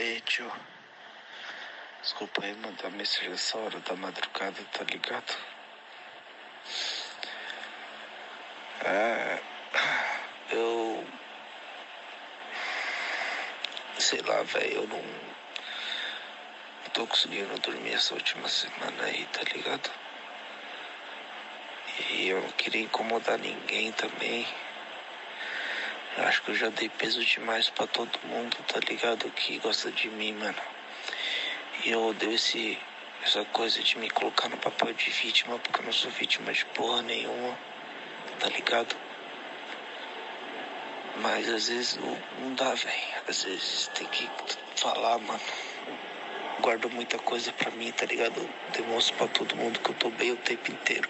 aí, tio. Desculpa aí mandar mensagem essa hora da madrugada, tá ligado? É, eu. Sei lá, velho, eu não. Não tô conseguindo dormir essa última semana aí, tá ligado? E eu não queria incomodar ninguém também. Eu acho que eu já dei peso demais pra todo mundo, tá ligado? Que gosta de mim, mano. E eu odeio esse, essa coisa de me colocar no papel de vítima, porque eu não sou vítima de porra nenhuma, tá ligado? Mas às vezes não, dá, velho. Às vezes tem que falar, mano. Guardo muita coisa pra mim, tá ligado? Demonstro pra todo mundo que eu tô bem o tempo inteiro.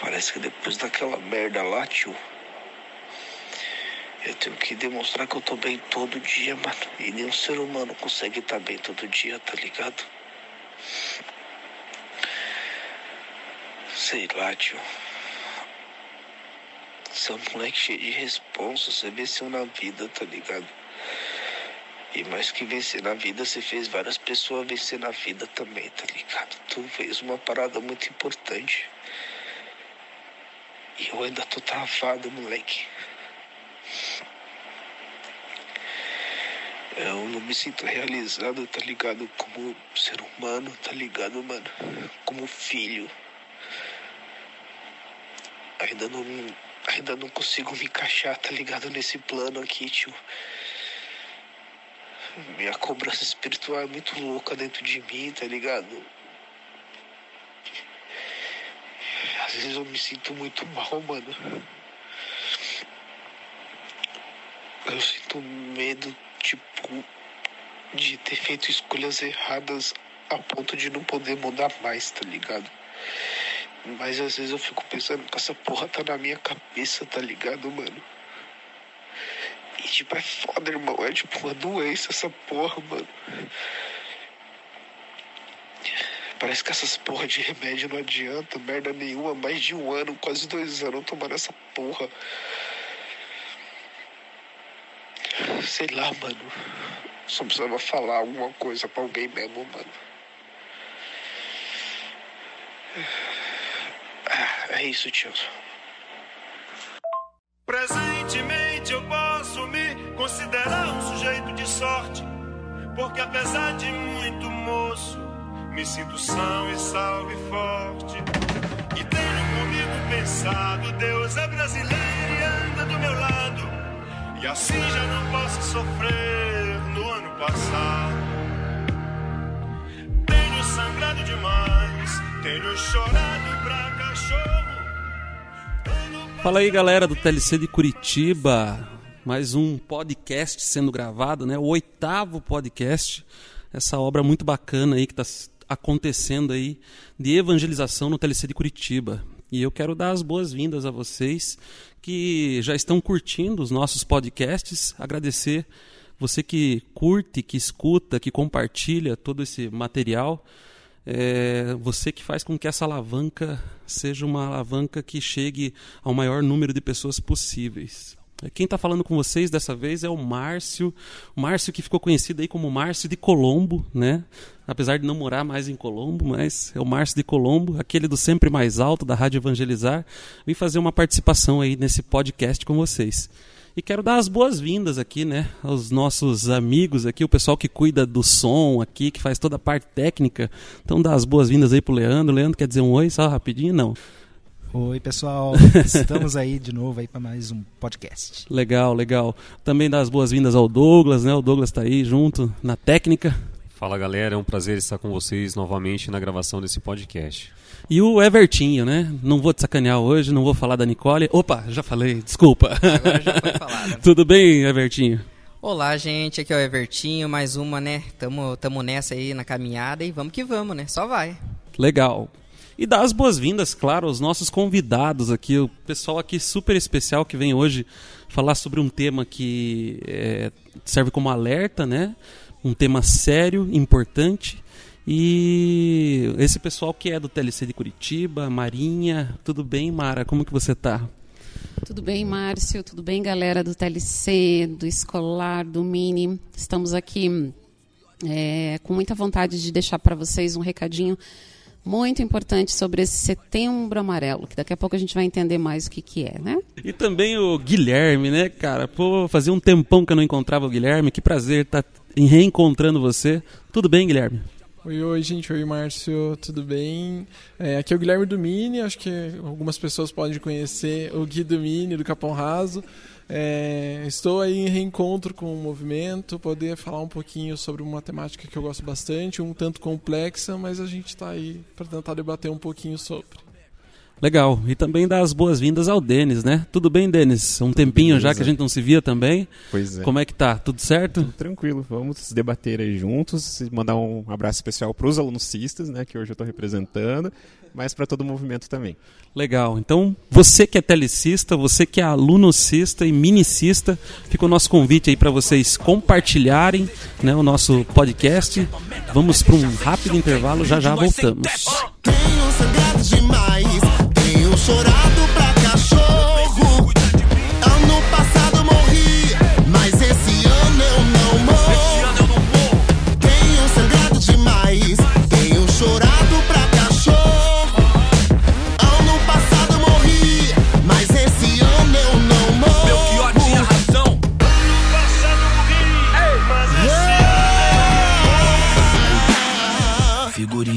Parece que depois daquela merda lá, tio. Eu tenho que demonstrar que eu tô bem todo dia, mano. E nenhum ser humano consegue estar bem todo dia, tá ligado? Sei lá, tio. Você é um moleque cheio de responsa, você venceu na vida, tá ligado? E mais que vencer na vida, você fez várias pessoas vencer na vida também, tá ligado? Tu fez uma parada muito importante. E eu ainda tô travado, moleque. Eu não me sinto realizado, tá ligado? Como ser humano, tá ligado, mano? Como filho. Ainda não, ainda não consigo me encaixar, tá ligado? Nesse plano aqui, tio. Minha cobrança espiritual é muito louca dentro de mim, tá ligado? Às vezes eu me sinto muito mal, mano. Eu sinto medo, tipo, de ter feito escolhas erradas a ponto de não poder mudar mais, tá ligado? Mas às vezes eu fico pensando que essa porra tá na minha cabeça, tá ligado, mano? E tipo, é foda, irmão. É tipo uma doença essa porra, mano. Parece que essas porra de remédio não adianta, merda nenhuma. Mais de um ano, quase dois anos tomando essa porra. Sei lá, mano. Só precisava falar alguma coisa pra alguém mesmo, mano. Ah, é isso, tio. Presentemente eu posso me considerar um sujeito de sorte, porque apesar de muito moço, me sinto são e salvo e forte. E tenho comigo pensado, Deus é brasileiro e anda do meu lado, e assim já não posso sofrer no ano passado. Tenho sangrado demais, tenho chorado pra cachorro. Fala aí, galera do TLC de Curitiba. Mais um podcast sendo gravado, né? O oitavo podcast. Essa obra muito bacana aí que está acontecendo aí de evangelização no TLC de Curitiba. E eu quero dar as boas-vindas a vocês que já estão curtindo os nossos podcasts. Agradecer você que curte, que escuta, que compartilha todo esse material é, você que faz com que essa alavanca seja uma alavanca que chegue ao maior número de pessoas possíveis. Quem está falando com vocês dessa vez é o Márcio, o Márcio que ficou conhecido aí como Márcio de Colombo, né? Apesar de não morar mais em Colombo, mas é o Márcio de Colombo, aquele do sempre mais alto da Rádio Evangelizar. Vim fazer uma participação aí nesse podcast com vocês. E quero dar as boas-vindas aqui, né, aos nossos amigos aqui, o pessoal que cuida do som aqui, que faz toda a parte técnica. Então dá as boas-vindas aí pro Leandro. Leandro quer dizer um oi só rapidinho? Não. Oi, pessoal. Estamos aí de novo aí para mais um podcast. Legal, legal. Também dá as boas-vindas ao Douglas, né? O Douglas está aí junto na técnica. Fala galera, é um prazer estar com vocês novamente na gravação desse podcast. E o Evertinho, né? Não vou te sacanear hoje, não vou falar da Nicole. Opa, já falei, desculpa. Agora já foi falado. Tudo bem, Evertinho? Olá, gente, aqui é o Evertinho, mais uma, né? Tamo, tamo nessa aí na caminhada e vamos que vamos, né? Só vai. Legal. E dar as boas-vindas, claro, aos nossos convidados aqui, o pessoal aqui super especial que vem hoje falar sobre um tema que é, serve como alerta, né? Um tema sério, importante. E esse pessoal que é do TLC de Curitiba, Marinha, tudo bem, Mara? Como que você tá? Tudo bem, Márcio? Tudo bem, galera do TLC, do Escolar, do Mini? Estamos aqui é, com muita vontade de deixar para vocês um recadinho muito importante sobre esse setembro amarelo, que daqui a pouco a gente vai entender mais o que, que é, né? E também o Guilherme, né, cara? Pô, fazia um tempão que eu não encontrava o Guilherme. Que prazer estar tá reencontrando você. Tudo bem, Guilherme? Oi, oi, gente. Oi, Márcio. Tudo bem? É, aqui é o Guilherme Dumini. Acho que algumas pessoas podem conhecer o Gui Dumini, do Capão Raso. É, estou aí em reencontro com o movimento, poder falar um pouquinho sobre uma temática que eu gosto bastante, um tanto complexa, mas a gente está aí para tentar debater um pouquinho sobre. Legal. E também dar as boas-vindas ao Denis, né? Tudo bem, Denis? Um tempinho Beleza. já que a gente não se via também. Pois é. Como é que tá? Tudo certo? Tudo tranquilo. Vamos debater aí juntos. Mandar um abraço especial para os alunos cistas, né? Que hoje eu estou representando. Mas para todo o movimento também. Legal. Então, você que é telecista, você que é aluno cista e minicista, fica o nosso convite aí para vocês compartilharem né, o nosso podcast. Vamos para um rápido intervalo, já já voltamos. Tenho demais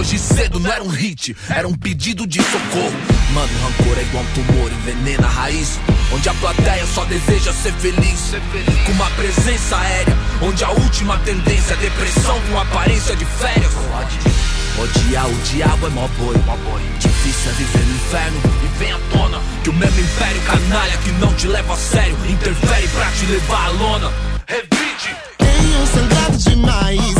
Hoje cedo não era um hit, era um pedido de socorro. Mano, rancor é igual um tumor, envenena a raiz. Onde a plateia só deseja ser feliz. Com uma presença aérea, onde a última tendência é depressão com aparência de férias. Odiar o diabo é mó boi. Difícil é viver no inferno e vem à tona que o mesmo império canalha que não te leva a sério interfere pra te levar à lona. Revide. Tenho sangrado demais,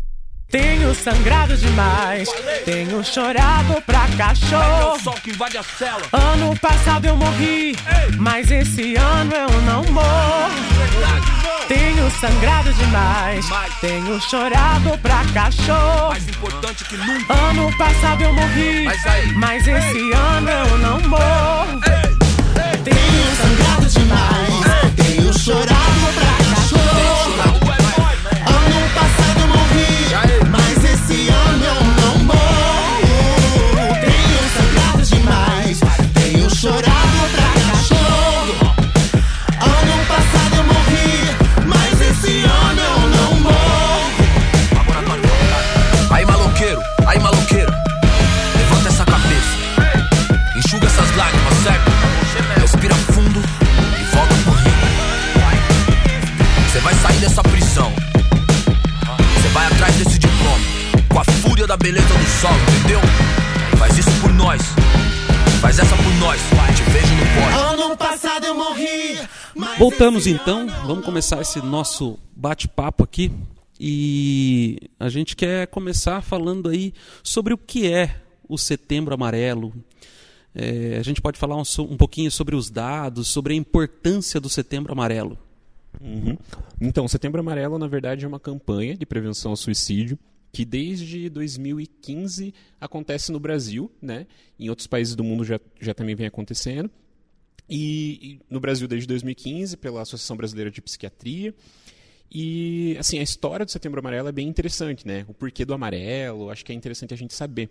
tenho sangrado demais, tenho chorado pra cachorro. Ano passado eu morri, mas esse ano eu não morro. Tenho sangrado demais, tenho chorado pra cachorro. Mais importante que nunca. Ano passado eu morri, mas esse ano eu não morro. Tenho sangrado demais, tenho chorado pra Voltamos então. Vamos começar esse nosso bate-papo aqui. E a gente quer começar falando aí sobre o que é o Setembro Amarelo, É, a gente pode falar um, um, pouquinho sobre os dados, sobre a importância do Setembro Amarelo. Uhum. Então, Setembro Amarelo, na verdade, é uma campanha de prevenção ao suicídio que desde 2015 acontece no Brasil, né? Em outros países do mundo já, já também vem acontecendo. E, no Brasil desde 2015 pela Associação Brasileira de Psiquiatria. E assim, a história do Setembro Amarelo é bem interessante, né? O porquê do amarelo, acho que é interessante a gente saber.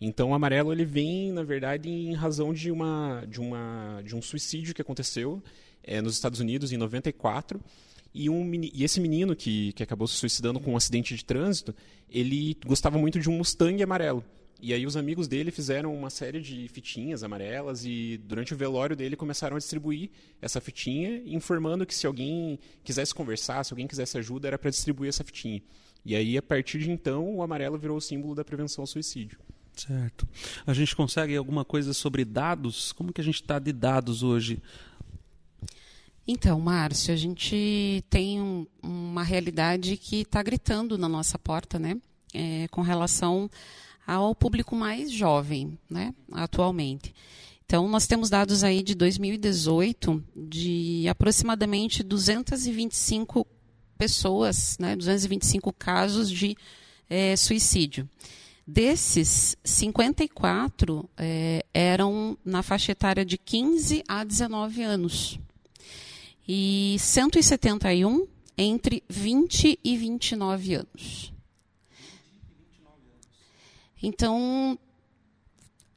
Então, o amarelo ele vem, na verdade, em razão de uma de uma de um suicídio que aconteceu é, nos Estados Unidos em 94 e, um, e esse menino que, que acabou se suicidando com um acidente de trânsito, ele gostava muito de um Mustang amarelo. E aí os amigos dele fizeram uma série de fitinhas amarelas e durante o velório dele começaram a distribuir essa fitinha, informando que se alguém quisesse conversar, se alguém quisesse ajuda, era para distribuir essa fitinha. E aí, a partir de então, o amarelo virou o símbolo da prevenção ao suicídio. Certo. A gente consegue alguma coisa sobre dados? Como que a gente está de dados hoje? Então, Márcio, a gente tem um, uma realidade que está gritando na nossa porta, né? É, com relação ao público mais jovem, né? Atualmente. Então, nós temos dados aí de 2018 de aproximadamente 225 pessoas, né? 225 casos de é, suicídio. Desses, 54 é, eram na faixa etária de 15 a 19 anos e 171 entre 20 e 29 anos. Então,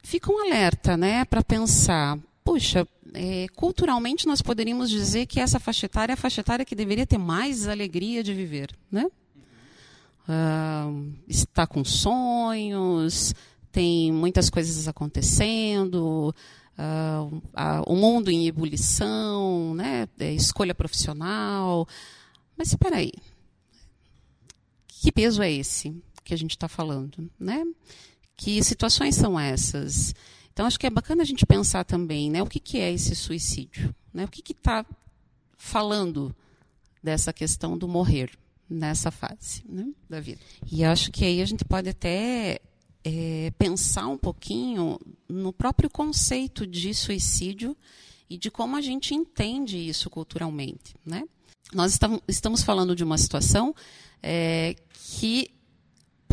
fica um alerta né, para pensar, puxa, é, culturalmente nós poderíamos dizer que essa faixa etária é a faixa etária que deveria ter mais alegria de viver. Né? Uh, está com sonhos, tem muitas coisas acontecendo, uh, o mundo em ebulição, né? É, escolha profissional. Mas espera aí, que peso é esse que a gente está falando, né? Que situações são essas? Então acho que é bacana a gente pensar também, né? O que, que é esse suicídio? Né? O que está falando dessa questão do morrer nessa fase né, da vida? E acho que aí a gente pode até é, pensar um pouquinho no próprio conceito de suicídio e de como a gente entende isso culturalmente. Né? Nós estamos falando de uma situação é, que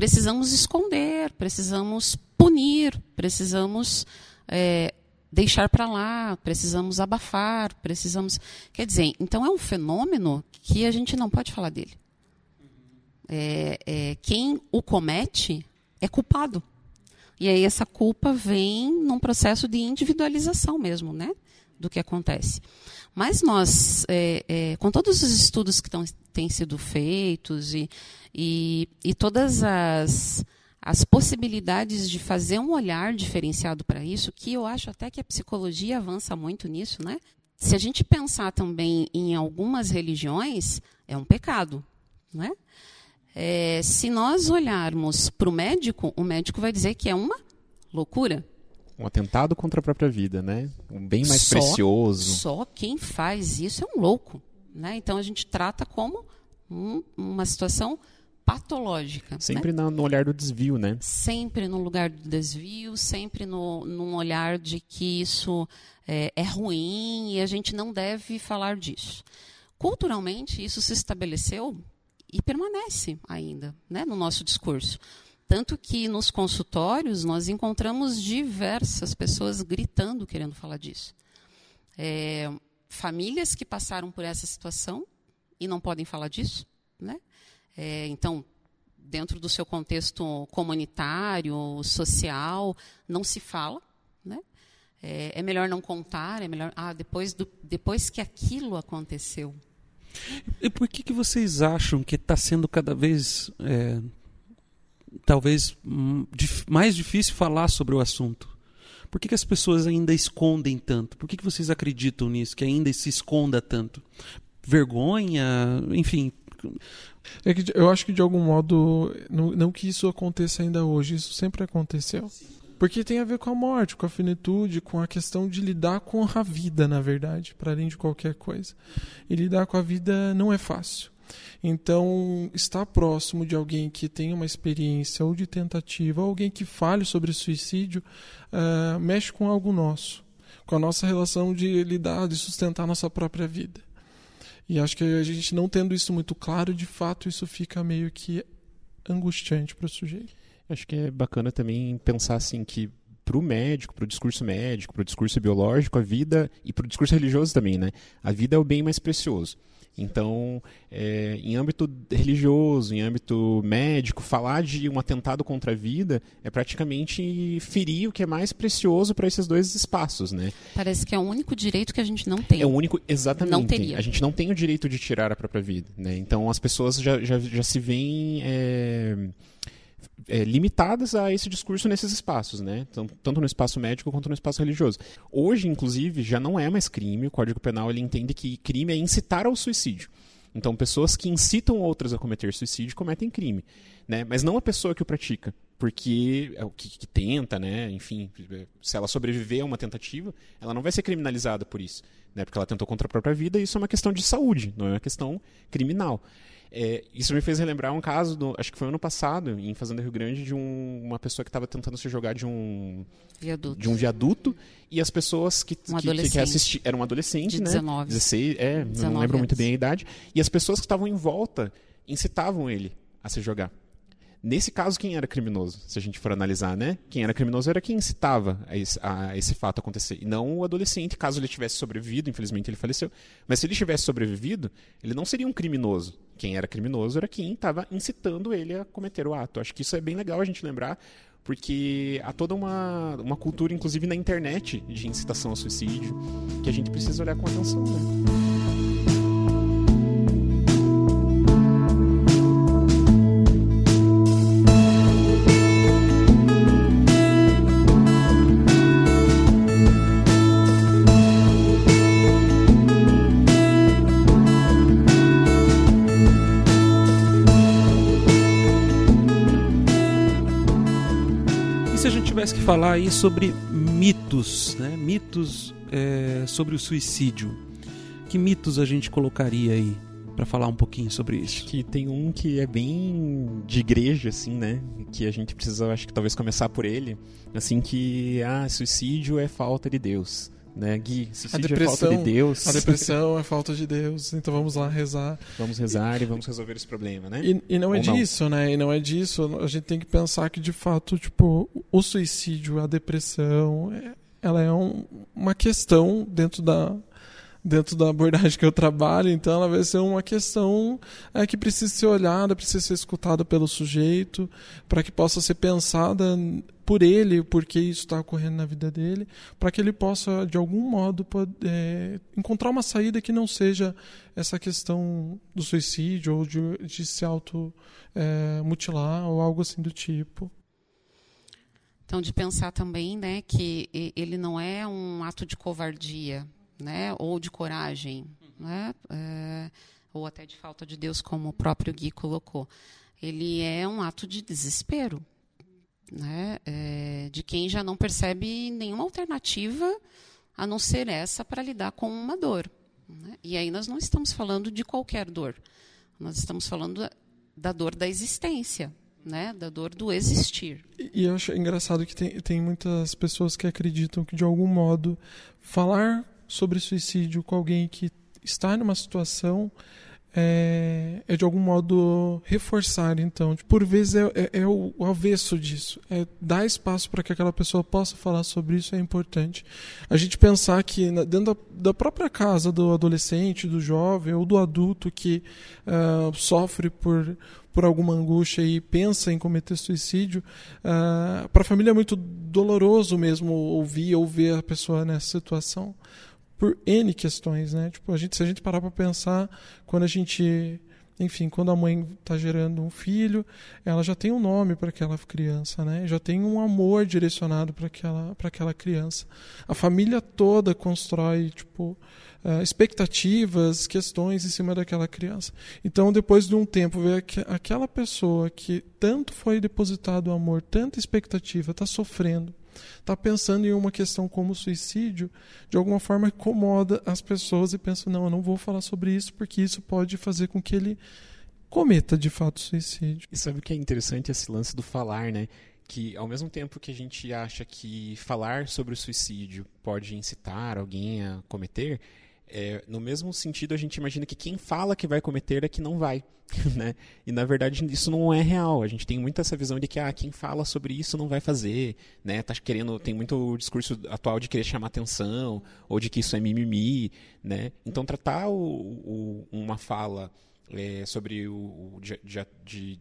precisamos esconder, precisamos punir, precisamos é, deixar para lá, precisamos abafar, precisamos. Quer dizer, então é um fenômeno que a gente não pode falar dele. É, é, quem o comete é culpado. E aí essa culpa vem num processo de individualização mesmo, né? Do que acontece. Mas nós, é, é, com todos os estudos que tão, têm sido feitos e, e, e todas as, as possibilidades de fazer um olhar diferenciado para isso, que eu acho até que a psicologia avança muito nisso, né? Se a gente pensar também em algumas religiões, é um pecado, né? É, se nós olharmos para o médico, o médico vai dizer que é uma loucura. Um atentado contra a própria vida, né? Um bem mais só, precioso. Só quem faz isso é um louco. Né? Então a gente trata como um, uma situação patológica. Sempre né? no olhar do desvio, né? Sempre no lugar do desvio, sempre no, num olhar de que isso é, é ruim e a gente não deve falar disso. Culturalmente, isso se estabeleceu e permanece ainda né, no nosso discurso. Tanto que nos consultórios nós encontramos diversas pessoas gritando querendo falar disso. É, famílias que passaram por essa situação e não podem falar disso. Né? É, então, dentro do seu contexto comunitário, social, não se fala. Né? É, é melhor não contar, é melhor. Ah, depois, do, depois que aquilo aconteceu, e por que, que vocês acham que está sendo cada vez, é, talvez, hum, mais difícil falar sobre o assunto? Por que, que as pessoas ainda escondem tanto? Por que, que vocês acreditam nisso, que ainda se esconda tanto? Vergonha? Enfim. É que eu acho que de algum modo, não, não que isso aconteça ainda hoje, isso sempre aconteceu. Porque tem a ver com a morte, com a finitude, com a questão de lidar com a vida, na verdade, para além de qualquer coisa. E lidar com a vida não é fácil. Então, estar próximo de alguém que tem uma experiência ou de tentativa, alguém que fale sobre suicídio, uh, mexe com algo nosso, com a nossa relação de lidar, de sustentar nossa própria vida. E acho que a gente não tendo isso muito claro, de fato, isso fica meio que angustiante para o sujeito. Acho que é bacana também pensar assim que para o médico, para o discurso médico, para o discurso biológico, a vida e para o discurso religioso também, né? A vida é o bem mais precioso. Então, é, em âmbito religioso, em âmbito médico, falar de um atentado contra a vida é praticamente ferir o que é mais precioso para esses dois espaços, né? Parece que é o único direito que a gente não tem. É o único, exatamente. Não teria. A gente não tem o direito de tirar a própria vida, né? Então, as pessoas já, já, já se veem... É é, limitadas a esse discurso nesses espaços, né? Tanto no espaço médico quanto no espaço religioso. Hoje, inclusive, já não é mais crime. O Código Penal ele entende que crime é incitar ao suicídio. Então, pessoas que incitam outras a cometer suicídio cometem crime, né? Mas não a pessoa que o pratica, porque é o que, que, tenta, né? Enfim, se ela sobreviver a uma tentativa, ela não vai ser criminalizada por isso, né? Porque ela tentou contra a própria vida. E isso é uma questão de saúde, não é uma questão criminal. É, isso me fez relembrar um caso, do, acho que foi ano passado, em Fazenda Rio Grande, de um, uma pessoa que estava tentando se jogar de um viaduto, de um viaduto e as pessoas que, um que, que, assistiam. Era um adolescente, de né? 19. 16, é, 19 não lembro muito bem a idade. E as pessoas que estavam em volta incitavam ele a se jogar. Nesse caso, quem era criminoso? Se a gente for analisar, né? Quem era criminoso era quem incitava a esse, a esse fato acontecer. E não o adolescente, caso ele tivesse sobrevivido, infelizmente ele faleceu. Mas se ele tivesse sobrevivido, ele não seria um criminoso. Quem era criminoso era quem estava incitando ele a cometer o ato. Acho que isso é bem legal a gente lembrar, porque há toda uma, uma cultura, inclusive na internet, de incitação ao suicídio, que a gente precisa olhar com atenção. Né? Falar aí sobre mitos, né? Mitos é, sobre o suicídio. Que mitos a gente colocaria aí para falar um pouquinho sobre isso? Que tem um que é bem de igreja, assim, né? Que a gente precisa, acho que talvez começar por ele. Assim que, ah, suicídio é falta de Deus né, Gui? a depressão, é falta de Deus. A depressão é falta de Deus. Então vamos lá rezar. Vamos rezar e, e vamos resolver esse problema, né? E, e não é Ou é disso, não. né? E não é disso. A gente tem que pensar que de fato, tipo, o suicídio, a depressão, é, ela é um, uma questão dentro da dentro da abordagem que eu trabalho, então ela vai ser uma questão é, que precisa ser olhada, precisa ser escutada pelo sujeito, para que possa ser pensada por ele, porque isso está ocorrendo na vida dele, para que ele possa, de algum modo, poder, é, encontrar uma saída que não seja essa questão do suicídio ou de, de se auto-mutilar é, ou algo assim do tipo. Então, de pensar também né, que ele não é um ato de covardia, né, ou de coragem, né, é, ou até de falta de Deus, como o próprio Gui colocou. Ele é um ato de desespero, né, é, de quem já não percebe nenhuma alternativa a não ser essa para lidar com uma dor. Né? E aí nós não estamos falando de qualquer dor, nós estamos falando da dor da existência, né, da dor do existir. E eu acho engraçado que tem, tem muitas pessoas que acreditam que, de algum modo, falar sobre suicídio com alguém que está numa situação é, é de algum modo reforçar, então. Por vezes é, é, é o, avesso disso. É dar espaço para que aquela pessoa possa falar sobre isso é importante. A gente pensar que na, dentro da, da, própria casa do adolescente, do jovem ou do adulto que uh, sofre por, por alguma angústia e pensa em cometer suicídio, uh, para a família é muito doloroso mesmo ouvir ou ver a pessoa nessa situação por N questões, né? Tipo, a gente, se a gente parar para pensar, quando a gente, enfim, quando a mãe está gerando um filho, ela já tem um nome para aquela criança, né? Já tem um amor direcionado para aquela, aquela criança. A família toda constrói, tipo, uh, expectativas, questões em cima daquela criança. Então, depois de um tempo, ver que aquela pessoa que tanto foi depositado amor, tanta expectativa, está sofrendo está pensando em uma questão como suicídio, de alguma forma incomoda as pessoas e pensa, não, eu não vou falar sobre isso porque isso pode fazer com que ele cometa de fato suicídio. E sabe o que é interessante esse lance do falar, né? Que ao mesmo tempo que a gente acha que falar sobre o suicídio pode incitar alguém a cometer, é, no mesmo sentido a gente imagina que quem fala que vai cometer é que não vai, né? E na verdade isso não é real. A gente tem muito essa visão de que ah, quem fala sobre isso não vai fazer, né? Tá querendo, tem muito o discurso atual de querer chamar atenção ou de que isso é mimimi, né? Então tratar o, o, uma fala é, sobre o, o de, de, de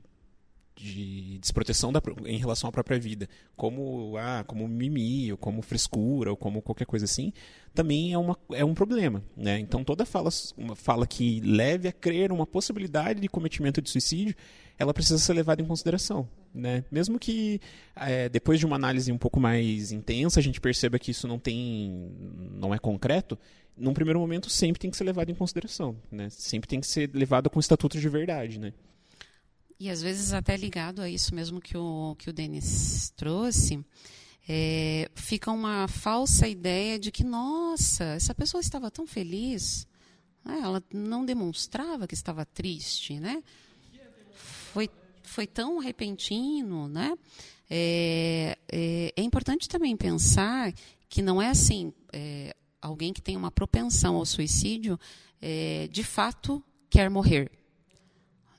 desproteção da, em relação à própria vida, como ah, como mimimi, ou como frescura, ou como qualquer coisa assim, também é, uma, é um problema. Né? Então toda fala, uma fala que leve a crer uma possibilidade de cometimento de suicídio, ela precisa ser levada em consideração. Né? Mesmo que é, depois de uma análise um pouco mais intensa a gente perceba que isso não tem, não é concreto, num primeiro momento sempre tem que ser levado em consideração, né? Sempre tem que ser levado com estatuto de verdade, né? E às vezes até ligado a isso mesmo que o, que o Denis trouxe, é, fica uma falsa ideia de que, nossa, essa pessoa estava tão feliz, né? ela não demonstrava que estava triste, né? Foi, foi tão repentino, né? É, é, é importante também pensar que não é assim, é, alguém que tem uma propensão ao suicídio, é, de fato quer morrer.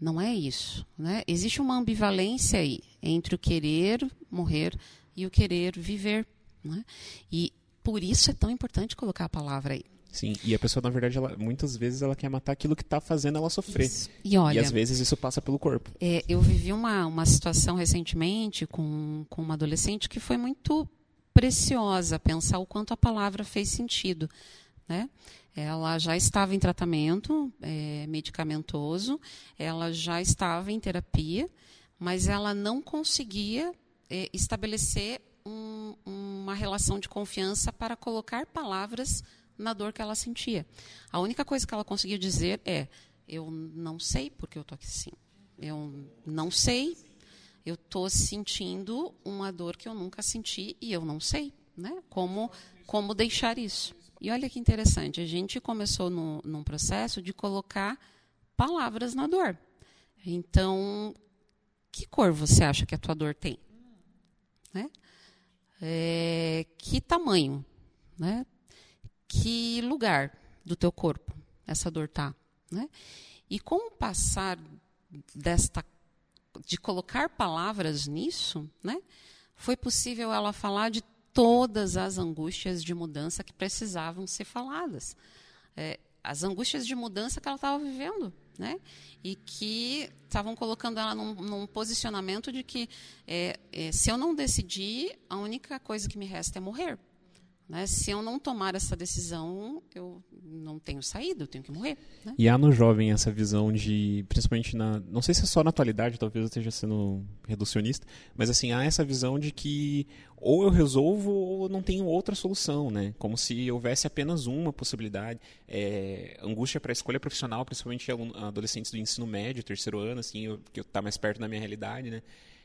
Não é isso. Né? Existe uma ambivalência aí entre o querer morrer e o querer viver. Né? E por isso é tão importante colocar a palavra aí. Sim, e a pessoa, na verdade, ela, muitas vezes ela quer matar aquilo que está fazendo ela sofrer. Isso. E, olha, e às vezes isso passa pelo corpo. É, eu vivi uma, uma situação recentemente com, com uma adolescente que foi muito preciosa pensar o quanto a palavra fez sentido. Né? Ela já estava em tratamento é, medicamentoso, ela já estava em terapia, mas ela não conseguia é, estabelecer um, uma relação de confiança para colocar palavras na dor que ela sentia. A única coisa que ela conseguia dizer é: eu não sei porque eu estou aqui assim. Eu não sei. Eu estou sentindo uma dor que eu nunca senti e eu não sei, né? Como como deixar isso? E olha que interessante, a gente começou no, num processo de colocar palavras na dor. Então, que cor você acha que a tua dor tem? Né? É, que tamanho? Né? Que lugar do teu corpo essa dor está? Né? E com o passar desta de colocar palavras nisso, né, foi possível ela falar de todas as angústias de mudança que precisavam ser faladas. É, as angústias de mudança que ela estava vivendo, né? E que estavam colocando ela num, num posicionamento de que é, é, se eu não decidir, a única coisa que me resta é morrer. Né? Se eu não tomar essa decisão, eu não tenho saída, eu tenho que morrer. Né? E há no jovem essa visão de, principalmente na, não sei se é só na atualidade, talvez eu esteja sendo reducionista, mas assim há essa visão de que ou eu resolvo ou não tenho outra solução, né? Como se houvesse apenas uma possibilidade. É, angústia para a escolha profissional, principalmente adolescentes do ensino médio, terceiro ano, assim, que está mais perto da minha realidade, né?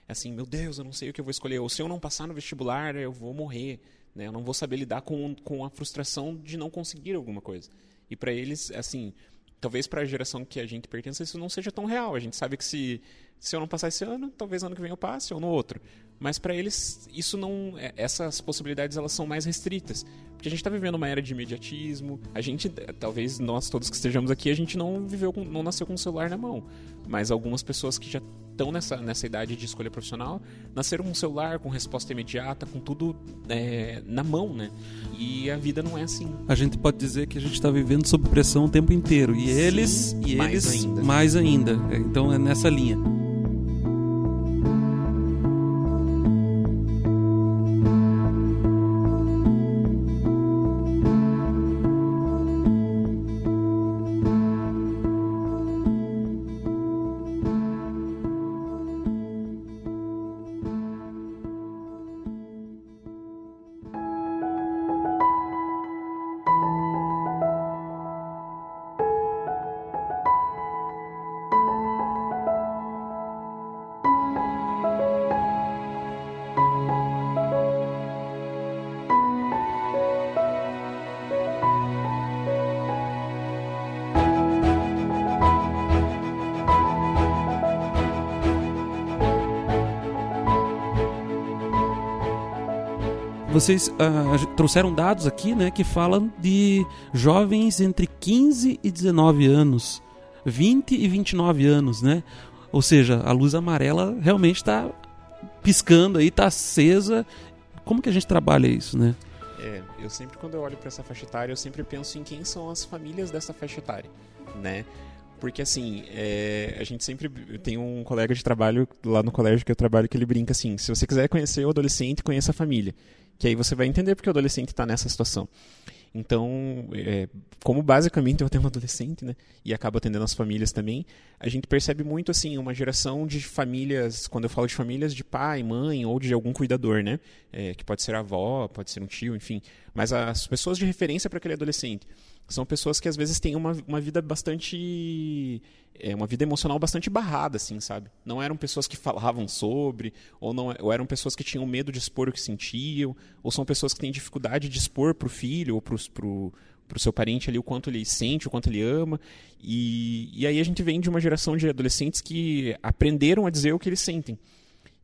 Assim, meu Deus, eu não sei o que eu vou escolher. Ou se eu não passar no vestibular, eu vou morrer. Né? Eu não vou saber lidar com, com a frustração de não conseguir alguma coisa. E para eles, assim, talvez para a geração que a gente pertence, isso não seja tão real. A gente sabe que se, se eu não passar esse ano, talvez ano que vem eu passe ou no outro. Mas para eles, isso não, é, essas possibilidades elas são mais restritas, porque a gente está vivendo uma era de imediatismo. A gente, talvez nós todos que estejamos aqui, a gente não viveu, com, não nasceu com o celular na mão, mas algumas pessoas que já estão nessa, nessa idade de escolha profissional, nasceram com um celular, com resposta imediata, com tudo é, na mão, né? E a vida não é assim. A gente pode dizer que a gente está vivendo sob pressão o tempo inteiro. E Sim, eles, e mais eles ainda. mais ainda. Então é nessa linha. Vocês ah, trouxeram dados aqui, né, que falam de jovens entre 15 e 19 anos, 20 e 29 anos, né? Ou seja, a luz amarela realmente está piscando aí, está acesa. Como que a gente trabalha isso, né? É, eu sempre quando eu olho para essa faixa etária, eu sempre penso em quem são as famílias dessa faixa etária, né? Porque assim, é, a gente sempre tem um colega de trabalho lá no colégio que eu trabalho que ele brinca assim: se você quiser conhecer o adolescente, conheça a família. Que aí você vai entender porque o adolescente está nessa situação. Então, é, como basicamente eu tenho um adolescente, né, e acaba atendendo as famílias também, a gente percebe muito assim uma geração de famílias, quando eu falo de famílias de pai, mãe ou de algum cuidador, né, é, que pode ser avó, pode ser um tio, enfim, mas as pessoas de referência para aquele adolescente são pessoas que às vezes têm uma, uma vida bastante é uma vida emocional bastante barrada assim sabe não eram pessoas que falavam sobre ou não ou eram pessoas que tinham medo de expor o que sentiam ou são pessoas que têm dificuldade de expor para o filho ou para o seu parente ali o quanto ele sente, o quanto ele ama. E, e aí a gente vem de uma geração de adolescentes que aprenderam a dizer o que eles sentem.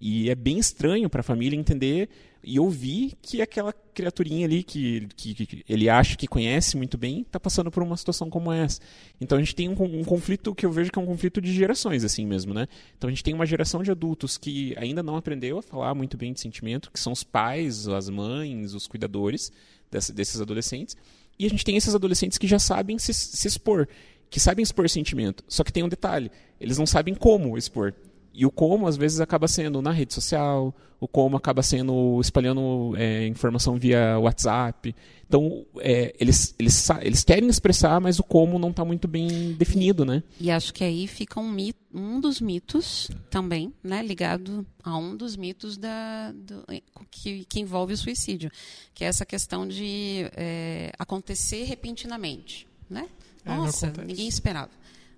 E é bem estranho para a família entender e ouvir que aquela criaturinha ali que, que, que, ele acha que conhece muito bem está passando por uma situação como essa. Então a gente tem um, um, conflito que eu vejo que é um conflito de gerações assim mesmo, né? Então a gente tem uma geração de adultos que ainda não aprendeu a falar muito bem de sentimento, que são os pais, as mães, os cuidadores desse, desses adolescentes. E a gente tem esses adolescentes que já sabem se, se expor, que sabem expor sentimento. Só que tem um detalhe: eles não sabem como expor. E o como, às vezes, acaba sendo na rede social, o como acaba sendo espalhando é, informação via WhatsApp. Então, é, eles, eles, eles querem expressar, mas o como não está muito bem definido, né? E acho que aí fica um, mito, um dos mitos também, né, ligado a um dos mitos da, do, que, que envolve o suicídio, que é essa questão de é, acontecer repentinamente, né? É, Nossa, ninguém esperava.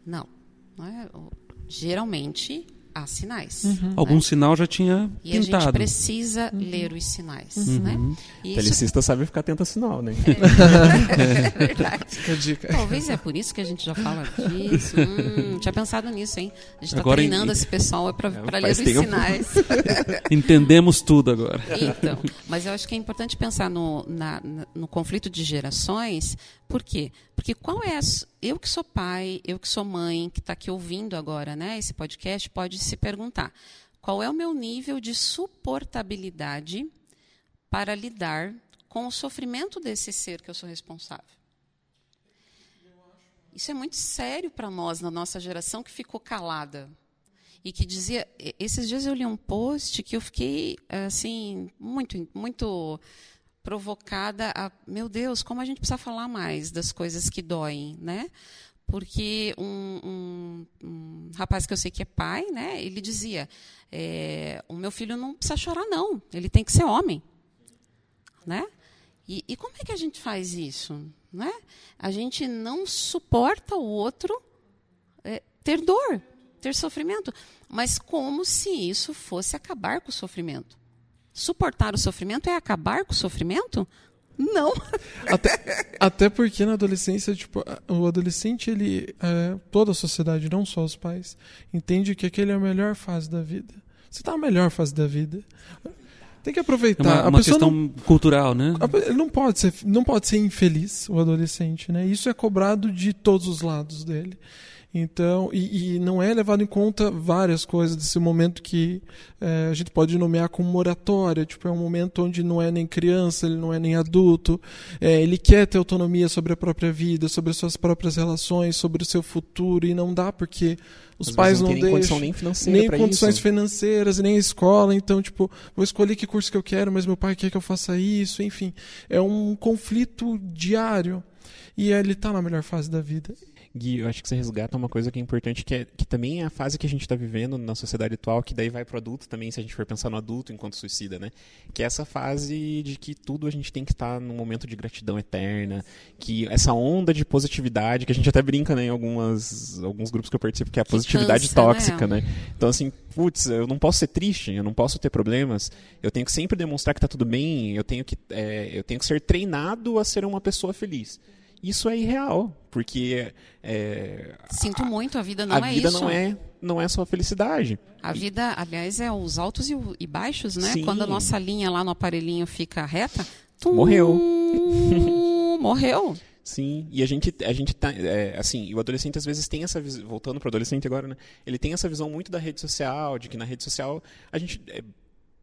Não, não é? geralmente há sinais. Uhum. Né? Algum sinal já tinha e pintado. E a gente precisa uhum. ler os sinais, uhum. né? E Telecista isso... sabe ficar atento a sinal, né? É, é verdade. Talvez é por isso que a gente já fala disso. Hum, tinha pensado nisso, hein? A gente está treinando em... esse pessoal para é, ler os tempo. sinais. Entendemos tudo agora. Então, mas eu acho que é importante pensar no, na, no conflito de gerações, por quê? Porque qual é a, eu que sou pai, eu que sou mãe, que está aqui ouvindo agora, né, esse podcast, pode se perguntar: qual é o meu nível de suportabilidade para lidar com o sofrimento desse ser que eu sou responsável? Isso é muito sério para nós na nossa geração que ficou calada e que dizia esses dias eu li um post que eu fiquei assim muito muito provocada a, meu Deus, como a gente precisa falar mais das coisas que doem, né? Porque um, um, um rapaz que eu sei que é pai, né? Ele dizia, é, o meu filho não precisa chorar não, ele tem que ser homem, né? E, e como é que a gente faz isso, né? A gente não suporta o outro é, ter dor, ter sofrimento, mas como se isso fosse acabar com o sofrimento. Suportar o sofrimento é acabar com o sofrimento? Não. Até, até porque na adolescência, tipo, o adolescente, ele, é, toda a sociedade, não só os pais, entende que aquele é a melhor fase da vida. Você está na melhor fase da vida. Tem que aproveitar. É uma, uma questão não, cultural, né? Ele não pode ser, não pode ser infeliz o adolescente, né? Isso é cobrado de todos os lados dele. Então, e, e, não é levado em conta várias coisas desse momento que é, a gente pode nomear como moratória. Tipo, é um momento onde não é nem criança, ele não é nem adulto. É, ele quer ter autonomia sobre a própria vida, sobre as suas próprias relações, sobre o seu futuro, e não dá porque os pais não, não deixam nem, nem condições isso. financeiras, nem escola. Então, tipo, vou escolher que curso que eu quero, mas meu pai quer que eu faça isso. Enfim, é um conflito diário. E ele está na melhor fase da vida. Gui, eu acho que você resgata uma coisa que é importante, que, é, que também é a fase que a gente está vivendo na sociedade atual, que daí vai para o adulto também, se a gente for pensar no adulto enquanto suicida, né? Que é essa fase de que tudo a gente tem que estar tá num momento de gratidão eterna, que essa onda de positividade, que a gente até brinca né, em algumas, alguns grupos que eu participo, que é a positividade cansa, tóxica, né? né? Então, assim, putz, eu não posso ser triste, eu não posso ter problemas, eu tenho que sempre demonstrar que está tudo bem, eu tenho que, é, eu tenho que ser treinado a ser uma pessoa feliz. Isso é irreal, porque é, Sinto muito, a vida não a é vida isso. não é não é só felicidade. A vida, aliás, é os altos e, e baixos, né? Sim. Quando a nossa linha lá no aparelhinho fica reta, tum, Morreu. morreu. Sim, e a gente, a gente tá, é, assim, o adolescente às vezes tem essa visão, voltando para o adolescente agora, né? Ele tem essa visão muito da rede social, de que na rede social a gente, é,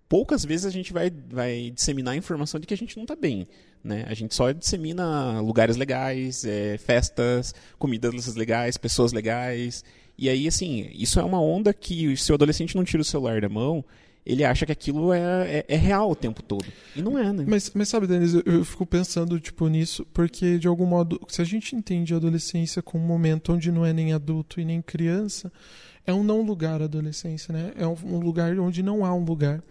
poucas vezes a gente vai, vai disseminar a informação de que a gente não está bem, né? A gente só dissemina lugares legais, é, festas, comidas legais, pessoas legais, e aí, assim, isso é uma onda que se o adolescente não tira o celular da mão, ele acha que aquilo é, é, é real o tempo todo, e não é, né? Mas, mas sabe, Denis, eu, eu fico pensando tipo nisso, porque de algum modo, se a gente entende a adolescência como um momento onde não é nem adulto e nem criança, é um não lugar a adolescência, né? É um, lugar onde não há um lugar.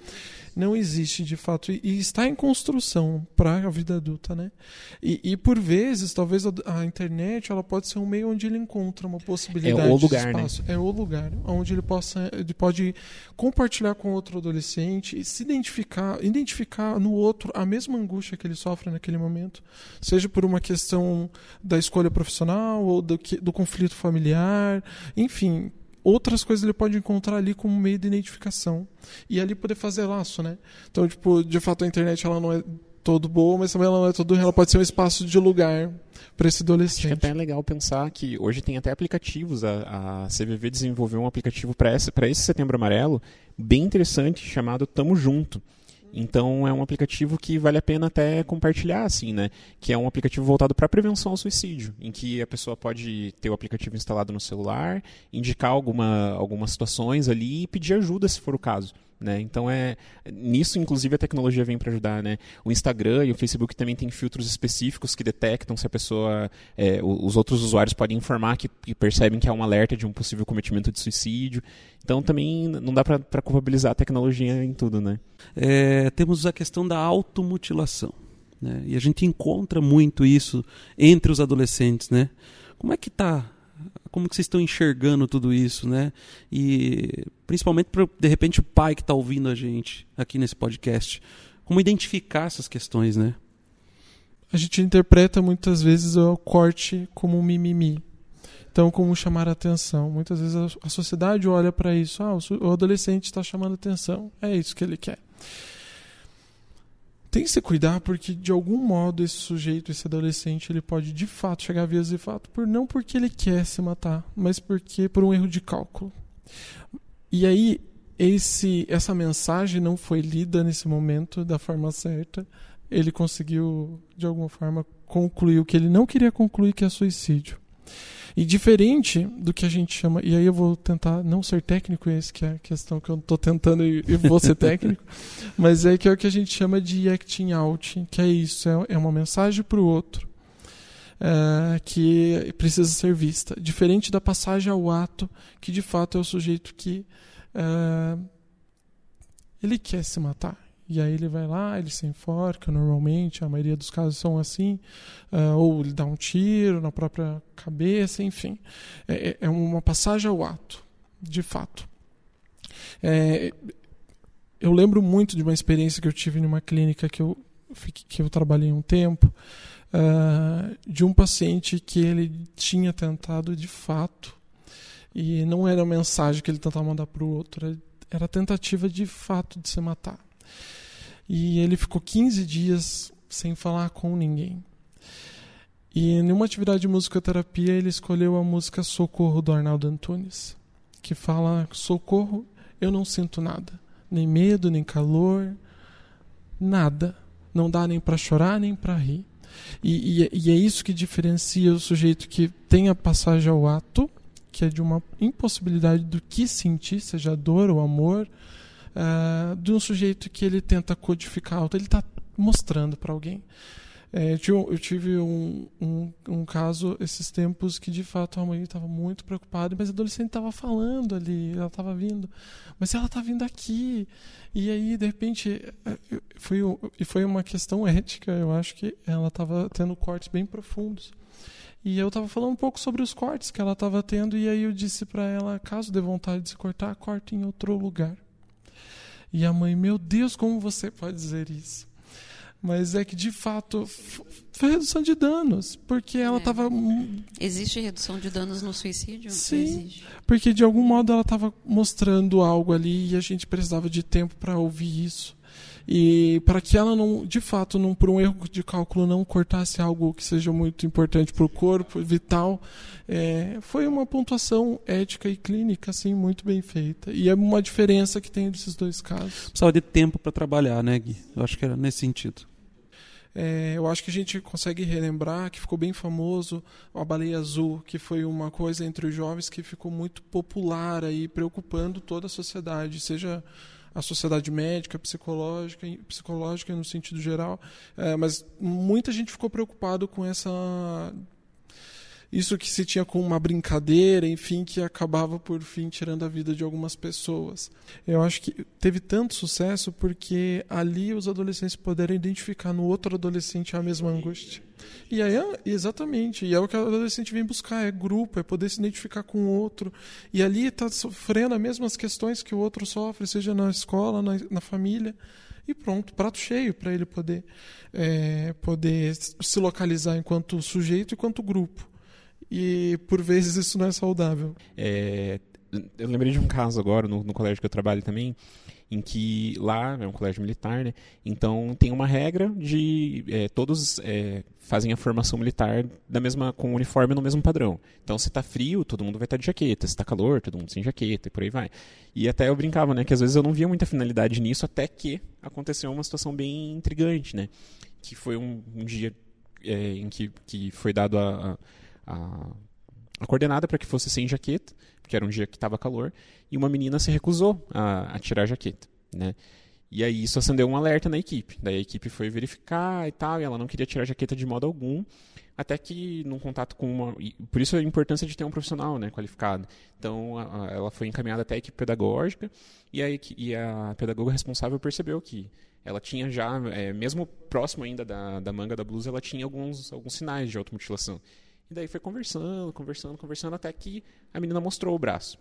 Não existe de fato e, está em construção para a vida adulta, né? E, e por vezes, talvez a, internet ela pode ser um meio onde ele encontra uma possibilidade É o lugar, de né? espaço. É o lugar onde ele possa, ele pode compartilhar com outro adolescente e se identificar, identificar no outro a mesma angústia que ele sofre naquele momento, seja por uma questão da escolha profissional ou do, que- do conflito familiar, enfim, outras coisas ele pode encontrar ali como meio de identificação e ali poder fazer laço, né? Então, tipo, de fato a internet ela não é todo boa, mas também ela não é todo, ela pode ser um espaço de lugar para esse Acho que adolescente. até é legal pensar que hoje tem até aplicativos. A, a CVV desenvolveu um aplicativo para esse, pra esse setembro amarelo bem interessante chamado Tamo Junto. Então é um aplicativo que vale a pena até compartilhar, assim, né? Que é um aplicativo voltado para prevenção ao suicídio, em que a pessoa pode ter o aplicativo instalado no celular, indicar alguma, algumas situações ali e pedir ajuda se for o caso. Né? Então é nisso inclusive a tecnologia vem para ajudar, né? O Instagram e o Facebook também tem filtros específicos que detectam se a pessoa, é, os outros usuários podem informar que, que percebem que há um alerta de um possível cometimento de suicídio. Então também não dá para culpabilizar a tecnologia em tudo, né? É, temos a questão da automutilação. Né? E a gente encontra muito isso entre os adolescentes. Né? Como é que tá? Como que vocês estão enxergando tudo isso? Né? E principalmente para, de repente, o pai que está ouvindo a gente aqui nesse podcast. Como identificar essas questões, né? A gente interpreta muitas vezes o corte como um mimimi. Então, como chamar a atenção. Muitas vezes a, sociedade olha para isso. Ah, o adolescente está chamando atenção. É isso que ele quer. Tem que se cuidar porque, de algum modo, esse sujeito, esse adolescente, ele pode de fato chegar a vias de fato, por, não porque ele quer se matar, mas porque por um erro de cálculo. E aí, esse, essa mensagem não foi lida nesse momento da forma certa. Ele conseguiu, de alguma forma, concluir o que ele não queria concluir, que é suicídio. E diferente do que a gente chama, e aí eu vou tentar não ser técnico, essa que é a questão que eu estou tentando e, e vou ser técnico, mas é que é o que a gente chama de acting out, que é isso, é, é uma mensagem para o outro eh, que precisa ser vista. Diferente da passagem ao ato, que de fato é o sujeito que eh, ele quer se matar. E aí ele vai lá, ele se enforca normalmente, a maioria dos casos são assim, ah, ou ele dá um tiro na própria cabeça, enfim. É, é- é uma passagem ao ato, de fato. É, eu lembro muito de uma experiência que eu tive numa clínica que eu, que eu trabalhei um tempo, ah, de um paciente que ele tinha tentado de fato, e não era a mensagem que ele tentava mandar para o outro, era a tentativa de fato de se matar. E ele ficou 15 dias sem falar com ninguém. E numa atividade de musicoterapia, ele escolheu a música Socorro do Arnaldo Antunes, que fala: Socorro, eu não sinto nada, nem medo, nem calor, nada. Não dá nem para chorar, nem para rir. E, e- e é isso que diferencia o sujeito que tem a passagem ao ato, que é de uma impossibilidade do que sentir, seja dor ou amor, ah, de um sujeito que ele tenta codificar ele está mostrando para alguém. É, eu tive, um, um, um caso esses tempos que de fato a mãe estava muito preocupada, mas a adolescente estava falando ali, ela estava vindo, mas ela está vindo aqui. E aí, de repente, é, foi, foi uma questão ética, eu acho que ela estava tendo cortes bem profundos. E eu estava falando um pouco sobre os cortes que ela estava tendo, e aí eu disse para ela: caso dê vontade de se cortar, corte em outro lugar. E a mãe, meu Deus, como você pode dizer isso? Mas é que, de fato, foi redução de danos. Porque ela É. estava. Existe redução de danos no suicídio? Sim. Existe. Porque, de algum modo, ela estava mostrando algo ali e a gente precisava de tempo para ouvir isso. E para que ela não, de fato, não por um erro de cálculo, não cortasse algo que seja muito importante para o corpo, vital, é, foi uma pontuação ética e clínica, assim, muito bem feita. E é uma diferença que tem desses dois casos. Precisava de tempo para trabalhar, né, Gui? Eu acho que era nesse sentido. É, eu acho que a gente consegue relembrar que ficou bem famoso a baleia azul, que foi uma coisa entre os jovens que ficou muito popular aí, preocupando toda a sociedade, seja a sociedade médica, psicológica, psicológica no sentido geral, É, mas muita gente ficou preocupado com essa isso que se tinha como uma brincadeira, enfim, que acabava por fim tirando a vida de algumas pessoas. Eu acho que teve tanto sucesso porque ali os adolescentes puderam identificar no outro adolescente a mesma angústia. E aí, é- exatamente, e é o que o adolescente vem buscar, é grupo, é poder se identificar com o outro. E ali está sofrendo as mesmas questões que o outro sofre, seja na escola, na, na família. E pronto, prato cheio para ele poder, é, poder se localizar enquanto sujeito e enquanto grupo. E por vezes isso não é saudável. É, eu lembrei de um caso agora no, no colégio que eu trabalho também, em que lá é um colégio militar, né? Então tem uma regra de é, todos é, fazem a formação militar da mesma com uniforme no mesmo padrão. Então se tá frio, todo mundo vai estar de jaqueta, se tá calor, todo mundo sem jaqueta e por aí vai. E até eu brincava, né, que às vezes eu não via muita finalidade nisso até que aconteceu uma situação bem intrigante, né? Que foi um, um dia é, em que, que foi dado a, a, a, a coordenada para que fosse sem jaqueta, porque era um dia que estava calor, e uma menina se recusou a, a tirar a jaqueta, né? E aí isso acendeu um alerta na equipe. Daí a equipe foi verificar e tal, e ela não queria tirar a jaqueta de modo algum, até que num contato com uma... Por isso a importância de ter um profissional né, qualificado. Então a- a- ela foi encaminhada até a equipe pedagógica, e a, e a pedagoga responsável percebeu que ela tinha já, é, mesmo próximo ainda da, da manga da blusa, ela tinha alguns, alguns sinais de automutilação. E daí foi conversando, conversando, conversando, até que a menina mostrou o braço.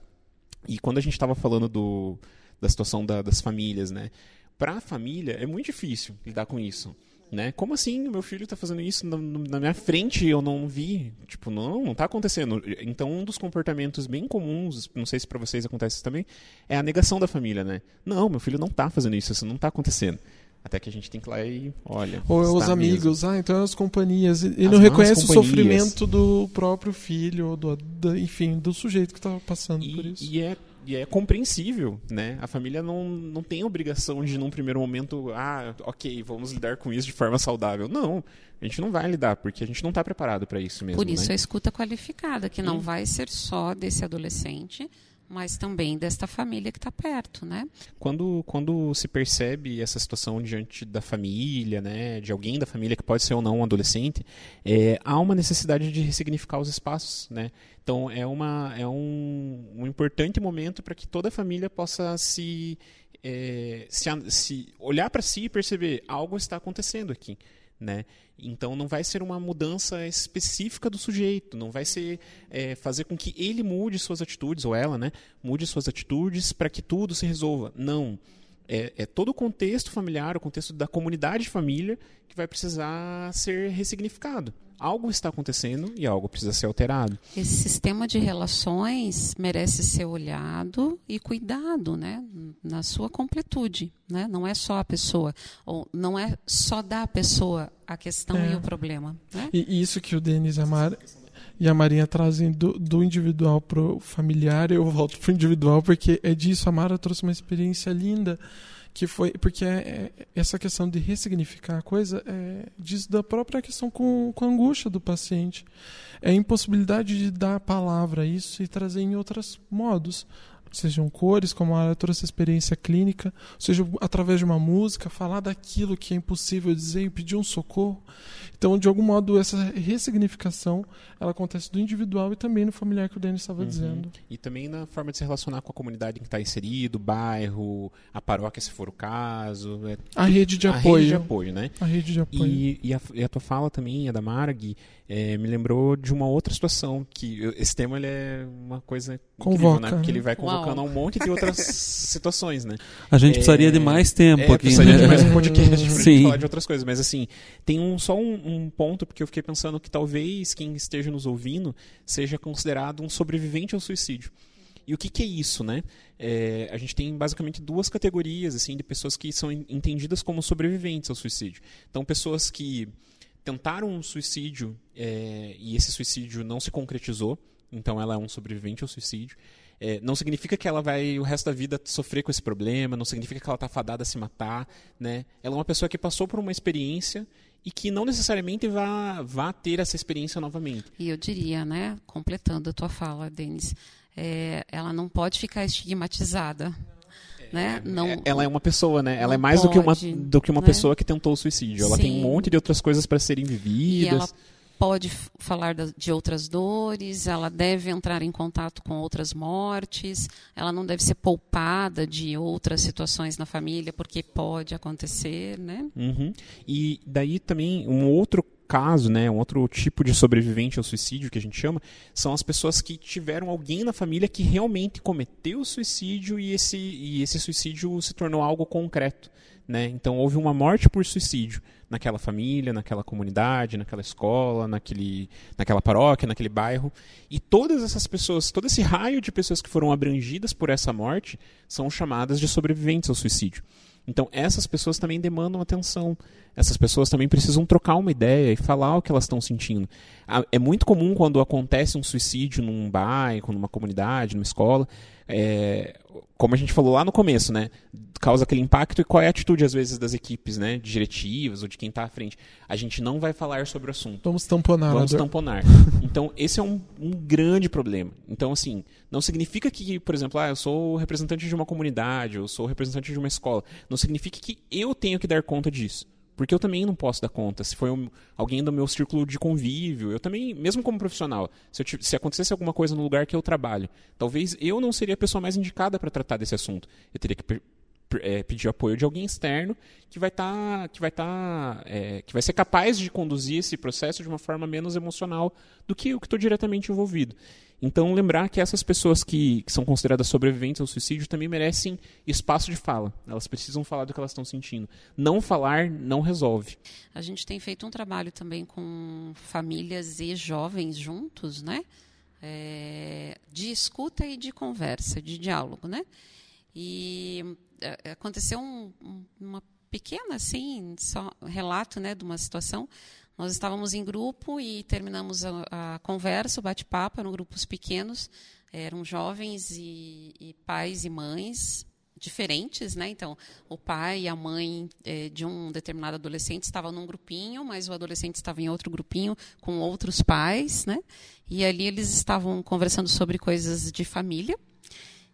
E quando a gente estava falando do, da situação da- das famílias, né? Para a família é muito difícil lidar com isso. Né? Como assim meu filho está fazendo isso na, na minha frente eu não vi? Tipo, não, não está acontecendo. Então, um dos comportamentos bem comuns, não sei se para vocês acontece isso também, é a negação da família, né? Não, meu filho não está fazendo isso, isso não está acontecendo. Até que a gente tem que ir lá e, olha. Ou é os amigos, ah, então é as companhias. E As não reconhece o companhias. sofrimento do próprio filho, ou do, da- enfim, do sujeito que estava passando por E, isso. e é, e é compreensível, né? A família não, não tem obrigação de, num primeiro momento, ah, ok, vamos lidar com isso de forma saudável. Não, a gente não vai lidar, porque a gente não está preparado para isso mesmo. Por isso né? a escuta qualificada, que não Hum. vai ser só desse adolescente, mas também desta família que está perto, né? Quando, quando se percebe essa situação diante da família, né, de alguém da família que pode ser ou não um adolescente, é, há uma necessidade de ressignificar os espaços, né? Então é uma é um, um importante momento para que toda a família possa se é, se, se olhar para si e perceber algo está acontecendo aqui, né? Então não vai ser uma mudança específica do sujeito, não vai ser é, fazer com que ele mude suas atitudes ou ela, né, mude suas atitudes para que tudo se resolva. Não, é, é todo o contexto familiar, o contexto da comunidade de família que vai precisar ser ressignificado. Algo está acontecendo e algo precisa ser alterado. Esse sistema de relações merece ser olhado e cuidado, né? Na sua completude, né? Não é só a pessoa, ou não é só da pessoa a questão É. e o problema, né? E isso que o Denis e a, Mar... e a Marinha trazem do, do individual pro familiar, eu volto pro individual, porque é disso. A Mara trouxe uma experiência linda, que foi. Porque é, é- essa questão de ressignificar a coisa é, diz da própria questão com, com a angústia do paciente. É a impossibilidade de dar a palavra a isso e trazer em outros modos. Sejam cores, como a trouxe experiência clínica, seja através de uma música, falar daquilo que é impossível dizer e pedir um socorro. Então, de algum modo, essa ressignificação ela acontece do individual e também no familiar que o Denis estava dizendo. E também na forma de se relacionar com a comunidade em que está inserido, o bairro, a paróquia, se for o caso. é A rede de a apoio. rede de apoio, né? A rede de apoio. E, e, a, e a tua fala também, a da Marg, é, me lembrou de uma outra situação, que eu- esse tema ele é uma coisa incrível, Convoca, né? Porque né? ele vai O convocar colocando a um monte de outras situações, né? A gente precisaria de mais tempo é, aqui, precisaria né? de mais um podcast pra Sim. gente falar de outras coisas. Mas assim, tem um, só um, um ponto, porque eu fiquei pensando que talvez quem esteja nos ouvindo seja considerado um sobrevivente ao suicídio. E o que, que é isso, né? É, a gente tem basicamente duas categorias assim de pessoas que são en- entendidas como sobreviventes ao suicídio. Então, pessoas que tentaram um suicídio é, e esse suicídio não se concretizou, então ela é um sobrevivente ao suicídio. É, não significa que ela vai o resto da vida sofrer com esse problema, não significa que ela está fadada a se matar, né? Ela é uma pessoa que passou por uma experiência e que não necessariamente vá, vá ter essa experiência novamente. E eu diria, né, completando a tua fala, Denis, é, ela não pode ficar estigmatizada. né? Não, É- ela é uma pessoa, né? Ela é mais do que uma, pode, do que uma né? pessoa que tentou o suicídio. Ela tem Sim. um monte de outras coisas para serem E vividas. ela pode falar de outras dores, ela deve entrar em contato com outras mortes, ela não deve ser poupada de outras situações na família, porque pode acontecer, né? Uhum. E daí também um outro caso, né, um outro tipo de sobrevivente ao suicídio que a gente chama, são as pessoas que tiveram alguém na família que realmente cometeu o suicídio e esse, e esse suicídio se tornou algo concreto. Né? Então houve uma morte por suicídio naquela família, naquela comunidade, naquela escola, naquele, naquela paróquia, naquele bairro. E todas essas pessoas, todo esse raio de pessoas que foram abrangidas por essa morte são chamadas de sobreviventes ao suicídio. Então, essas pessoas também demandam atenção. Essas pessoas também precisam trocar uma ideia e falar o que elas estão sentindo. É muito comum quando acontece um suicídio num bairro, numa comunidade, numa escola, é, como a gente falou lá no começo, né? Causa aquele impacto e qual é a atitude, às vezes, das equipes, né? De diretivas ou de quem está à frente. A gente não vai falar sobre o assunto. Vamos tamponar. Vamos tamponar. Então, esse é um, um grande problema. Então, assim, não significa que, por exemplo, ah, eu sou representante de uma comunidade, eu sou representante de uma escola. Não significa que eu tenho que dar conta disso. Porque eu também não posso dar conta. Se foi um- alguém do meu círculo de convívio, eu também, mesmo como profissional, se, eu se acontecesse alguma coisa no lugar que eu trabalho, talvez eu não seria a pessoa mais indicada para tratar desse assunto. Eu teria que é, pedir apoio de alguém externo que vai estar que vai tá, é, que vai ser capaz de conduzir esse processo de uma forma menos emocional do que eu que estou diretamente envolvido. Então lembrar que essas pessoas que, que são consideradas sobreviventes ao suicídio também merecem espaço de fala. Elas precisam falar do que elas estão sentindo. Não falar não resolve. A gente tem feito um trabalho também com famílias e jovens juntos, né? É, de escuta e de conversa, de diálogo, né? E é, aconteceu um- um- uma pequena, assim, só relato, né, de uma situação. Nós estávamos em grupo e terminamos a, a conversa, o bate-papo, eram grupos pequenos, eram jovens e, e pais e mães diferentes, né? Então, o pai e a mãe eh, de um determinado adolescente estavam num grupinho, mas o adolescente estava em outro grupinho com outros pais, né? E ali eles estavam conversando sobre coisas de família.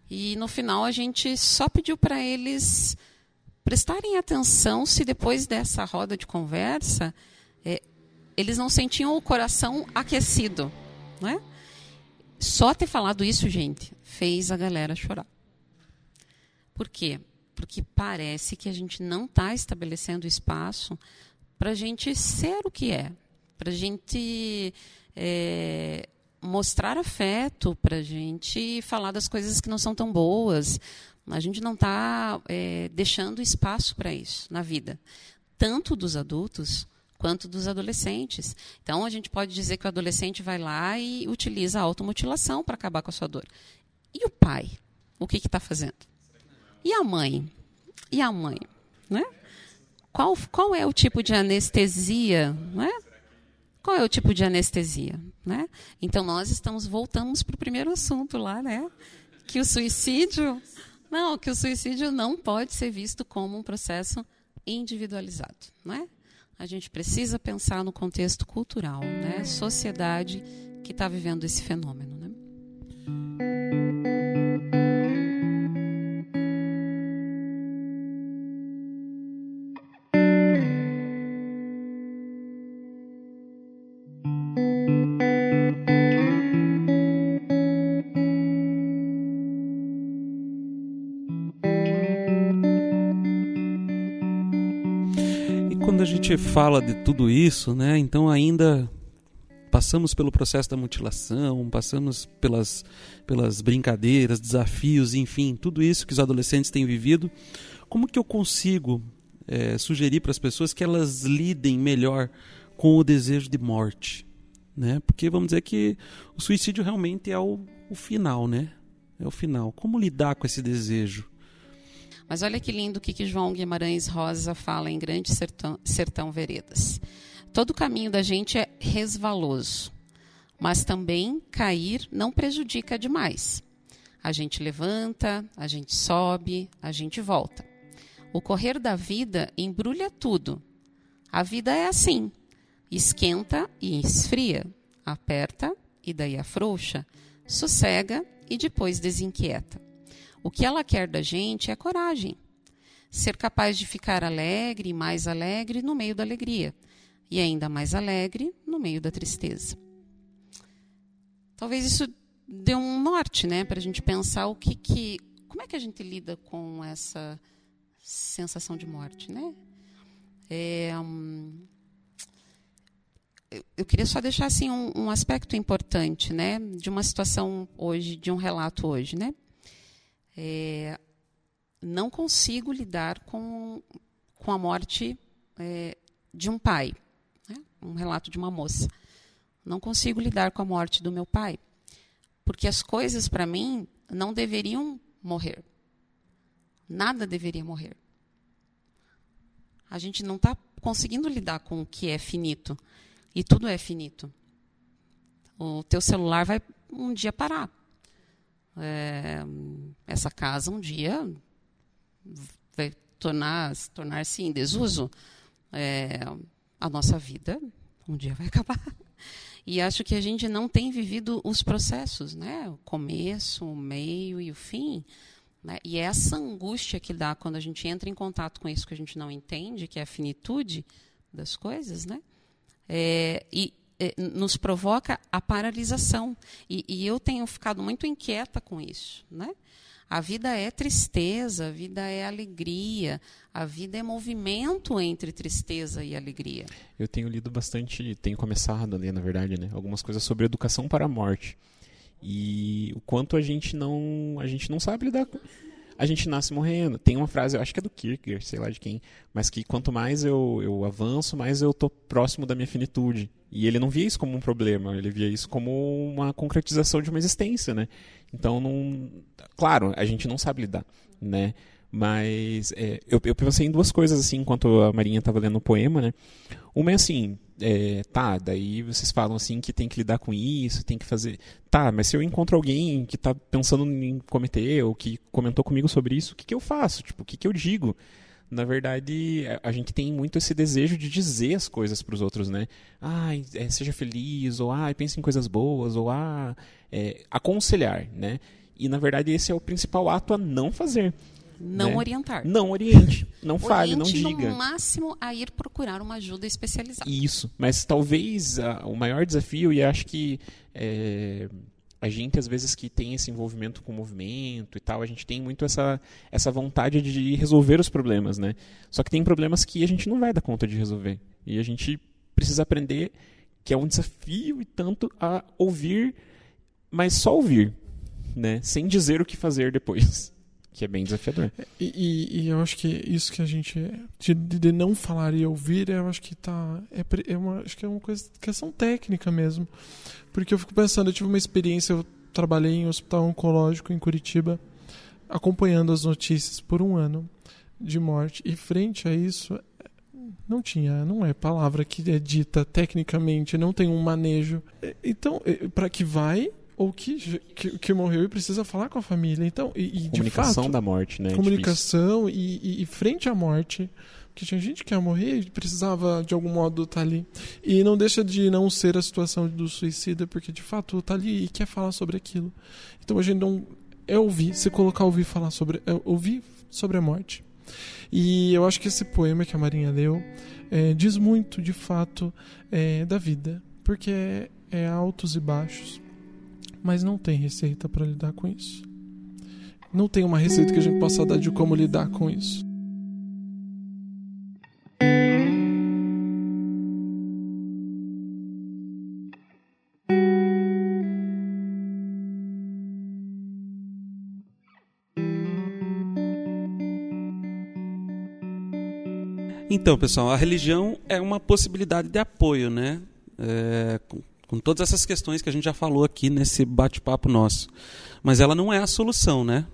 E no final a gente só pediu para eles prestarem atenção se depois dessa roda de conversa eh, eles não sentiam o coração aquecido, né? Só ter falado isso, gente, fez a galera chorar. Por quê? Porque parece que a gente não está estabelecendo espaço para a gente ser o que é, para a gente é, mostrar afeto, para a gente falar das coisas que não são tão boas. A gente não está é, deixando espaço para isso na vida, tanto dos adultos quanto dos adolescentes. Então, a gente pode dizer que o adolescente vai lá e utiliza a automutilação para acabar com a sua dor. E o pai? O que está fazendo? E a mãe? E a mãe? Né? Qual, qual é o tipo de anestesia? Né? Qual é o tipo de anestesia? Né? Então, nós estamos voltamos para o primeiro assunto lá, né? que o suicídio... Não, que o suicídio não pode ser visto como um processo individualizado. Né? A gente precisa pensar no contexto cultural, né? sociedade que está vivendo esse fenômeno. Né? Gente fala de tudo isso, né, então ainda passamos pelo processo da mutilação, passamos pelas, pelas brincadeiras, desafios, enfim, tudo isso que os adolescentes têm vivido. Como que eu consigo é, sugerir para as pessoas que elas lidem melhor com o desejo de morte? Né? Porque vamos dizer que o suicídio realmente é o, o final, né? É o final. Como lidar com esse desejo? Mas olha que lindo o que, que João Guimarães Rosa fala em Grande Sertão, Sertão Veredas. Todo caminho da gente é resvaloso, mas também cair não prejudica demais. A gente levanta, a gente sobe, a gente volta. O correr da vida embrulha tudo. A vida é assim: esquenta e esfria, aperta e daí afrouxa, sossega e depois desinquieta. O que ela quer da gente é coragem. Ser capaz de ficar alegre mais alegre no meio da alegria, e ainda mais alegre no meio da tristeza. Talvez isso dê um norte, né, para a gente pensar o que, que, como é que a gente lida com essa sensação de morte, né? É, hum, eu queria só deixar assim um, um, aspecto importante, né, de uma situação hoje, de um relato hoje, né? É, não consigo lidar com, com a morte é, de um pai um relato de uma moça. Não consigo lidar com a morte do meu pai, porque as coisas para mim não deveriam morrer. Nada deveria morrer. A gente não está conseguindo lidar com o que é finito. E tudo é finito. O teu celular vai um dia parar. É, essa casa um dia vai tornar-se tornar em desuso. É, a nossa vida um dia vai acabar. E acho que a gente não tem vivido os processos, né? O começo, o meio e o fim. Né? E é essa angústia que dá quando a gente entra em contato com isso que a gente não entende, que é a finitude das coisas, né? É, e nos provoca a paralisação. E, e eu tenho ficado muito inquieta com isso, né? A vida é tristeza, a vida é alegria, a vida é movimento entre tristeza e alegria. Eu tenho lido bastante, tenho começado a ler, na verdade, né, algumas coisas sobre educação para a morte. E o quanto a gente não, a gente não sabe lidar com a gente nasce morrendo. Tem uma frase, eu acho que é do Kierkegaard, sei lá de quem, mas que quanto mais eu, eu avanço, mais eu tô próximo da minha finitude. E ele não via isso como um problema, ele via isso como uma concretização de uma existência, né? Então, não... claro, a gente não sabe lidar, né? Mas é, eu, eu pensei em duas coisas assim enquanto a Marinha estava lendo o poema, né? Uma é assim, é, tá, daí vocês falam assim que tem que lidar com isso, tem que fazer. Tá, mas se eu encontro alguém que está pensando em cometer ou que comentou comigo sobre isso, o que, que eu faço? Tipo, o que, que eu digo? na verdade, a gente tem muito esse desejo de dizer as coisas para os outros, né? Ah, é, seja feliz, ou ah, pense em coisas boas, ou ah, é, aconselhar, né? E na verdade esse é o principal ato a não fazer. Não né? orientar. Não oriente, não fale, não diga. no máximo a ir procurar uma ajuda especializada. Isso, mas talvez uh, o maior desafio, e acho que é, a gente às vezes que tem esse envolvimento com o movimento e tal, a gente tem muito essa, essa vontade de resolver os problemas, né? Só que tem problemas que a gente não vai dar conta de resolver. E a gente precisa aprender que é um desafio e tanto a ouvir, mas só ouvir, né? Sem dizer o que fazer depois que é bem desafiador. E, e, eu acho que isso que a gente de, de, não falar e ouvir, eu acho que tá é, é uma acho que é uma coisa questão técnica mesmo, porque eu fico pensando, eu tive uma experiência, eu trabalhei em um hospital oncológico em Curitiba, acompanhando as notícias por um ano de morte e frente a isso não tinha, não é palavra que é dita tecnicamente, não tem um manejo. Então, para que vai ou que, que, que, morreu e precisa falar com a família. Então, e, e comunicação fato, da morte, né? É comunicação e, e, e, frente à morte, porque tinha gente que ia morrer e precisava de algum modo estar tá ali. E não deixa de não ser a situação do suicida, porque de fato está ali e quer falar sobre aquilo. Então a gente não é ouvir, se colocar ouvir falar sobre é ouvir sobre a morte. E eu acho que esse poema que a Marinha leu é, diz muito, de fato, é, da vida, porque é, é altos e baixos mas não tem receita para lidar com isso. Não tem uma receita que a gente possa dar de como lidar com isso. Então, pessoal, a religião é uma possibilidade de apoio, né? É, com, todas essas questões que a gente já falou aqui nesse bate-papo nosso. Mas ela não é a solução, né?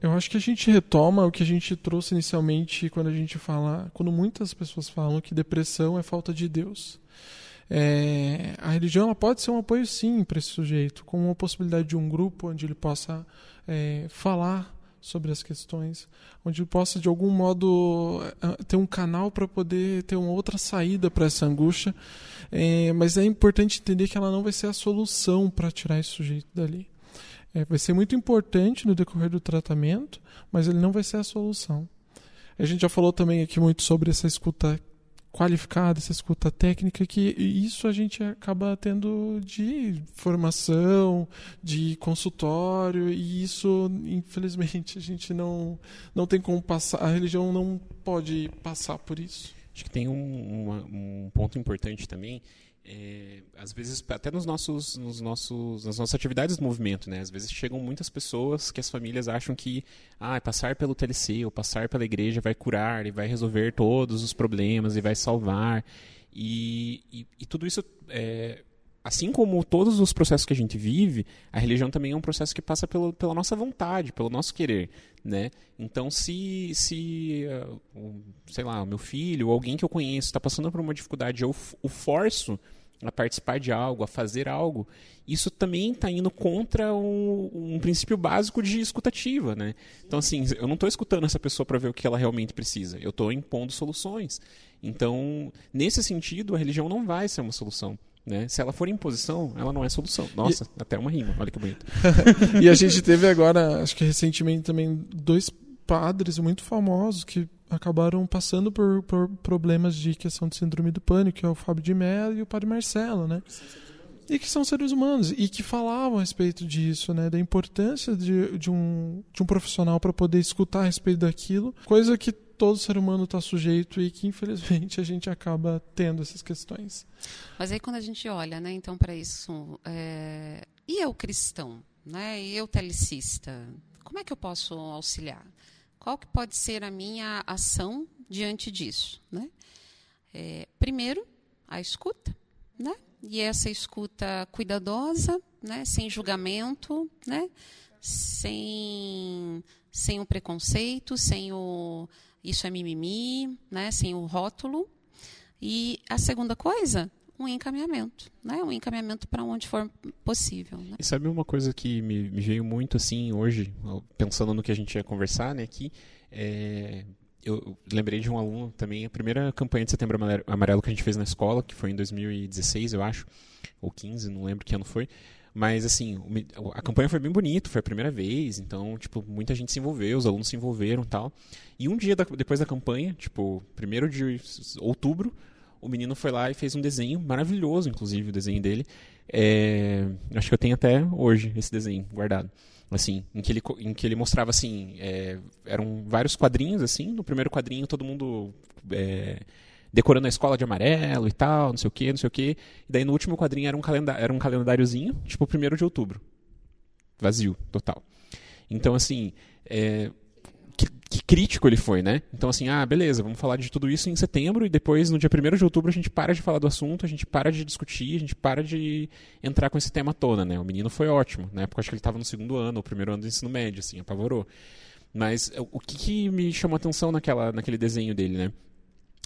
Eu acho que a gente retoma o que a gente trouxe inicialmente quando a gente fala, quando muitas pessoas falam que depressão é falta de Deus. É, a religião pode ser um apoio sim para esse sujeito, com uma possibilidade de um grupo onde ele possa é, falar sobre as questões, onde ele possa de algum modo é, ter um canal para poder ter uma outra saída para essa angústia. É, mas é importante entender que ela não vai ser a solução para tirar esse sujeito dali. É, vai ser muito importante no decorrer do tratamento, mas ele não vai ser a solução. A gente já falou também aqui muito sobre essa escuta qualificada, essa escuta técnica, que isso a gente acaba tendo de formação, de consultório, e isso, infelizmente, a gente não, não tem como passar, a religião não pode passar por isso. Acho que tem um, um ponto importante também, é, às vezes até nos nossos, nos nossos, nas nossas atividades de movimento, né? Às vezes chegam muitas pessoas que as famílias acham que ah, passar pelo TLC ou passar pela igreja vai curar e vai resolver todos os problemas e vai salvar e, e, e tudo isso é, assim como todos os processos que a gente vive, a religião também é um processo que passa pelo, pela nossa vontade, pelo nosso querer, né? Então, se, se uh, sei lá, o meu filho ou alguém que eu conheço está passando por uma dificuldade, eu o forço a participar de algo, a fazer algo, isso também está indo contra um, um, princípio básico de escutativa, né? Então, assim, eu não estou escutando essa pessoa para ver o que ela realmente precisa, eu estou impondo soluções. Então, nesse sentido, a religião não vai ser uma solução. Né? Se ela for imposição, ela não é solução. Nossa, e... até uma rima, olha que bonito. e a gente teve agora, acho que recentemente também, dois padres muito famosos que acabaram passando por, por problemas de questão de síndrome do pânico, que é o Fábio de Mello e o padre Marcelo, né? E que são seres humanos e que falavam a respeito disso, né? Da importância de, de, um, de um profissional para poder escutar a respeito daquilo, coisa que todo ser humano está sujeito e que infelizmente a gente acaba tendo essas questões. Mas aí quando a gente olha, né, então para isso, é... e eu cristão, né, e eu telecista, como é que eu posso auxiliar? Qual que pode ser a minha ação diante disso, né? É, primeiro, a escuta, né? E essa escuta cuidadosa, né, sem julgamento, né? Sem sem o preconceito, sem o isso é mimimi, né, sem o rótulo. E a segunda coisa, um encaminhamento, né? Um encaminhamento para onde for possível. Né? E sabe uma coisa que me, me, veio muito assim hoje, pensando no que a gente ia conversar, né? Que é, eu lembrei de um aluno também, a primeira campanha de Setembro Amarelo que a gente fez na escola, que foi em 2016, eu acho, ou 15, não lembro que ano foi. Mas, assim, a campanha foi bem bonita, foi a primeira vez, então, tipo, muita gente se envolveu, os alunos se envolveram e tal. E um dia da, depois da campanha, tipo, primeiro de outubro, o menino foi lá e fez um desenho maravilhoso, inclusive, o desenho dele. É, acho que eu tenho até hoje esse desenho guardado. Assim, em que ele, em que ele mostrava, assim, é, eram vários quadrinhos, assim, no primeiro quadrinho todo mundo... É, decorando a escola de amarelo e tal, não sei o que, não sei o que. E daí no último quadrinho era um, calendário, era um calendáriozinho, tipo, primeiro de outubro. Vazio, total. Então, assim, é, que, que, crítico ele foi, né? Então, assim, ah, beleza, vamos falar de tudo isso em setembro e depois, no dia 1 de outubro, a gente para de falar do assunto, a gente para de discutir, a gente para de entrar com esse tema toda, né? O menino foi ótimo, né? Porque acho que ele estava no segundo ano, o primeiro ano do ensino médio, assim, apavorou. Mas o que, que me chamou atenção naquela, naquele desenho dele, né?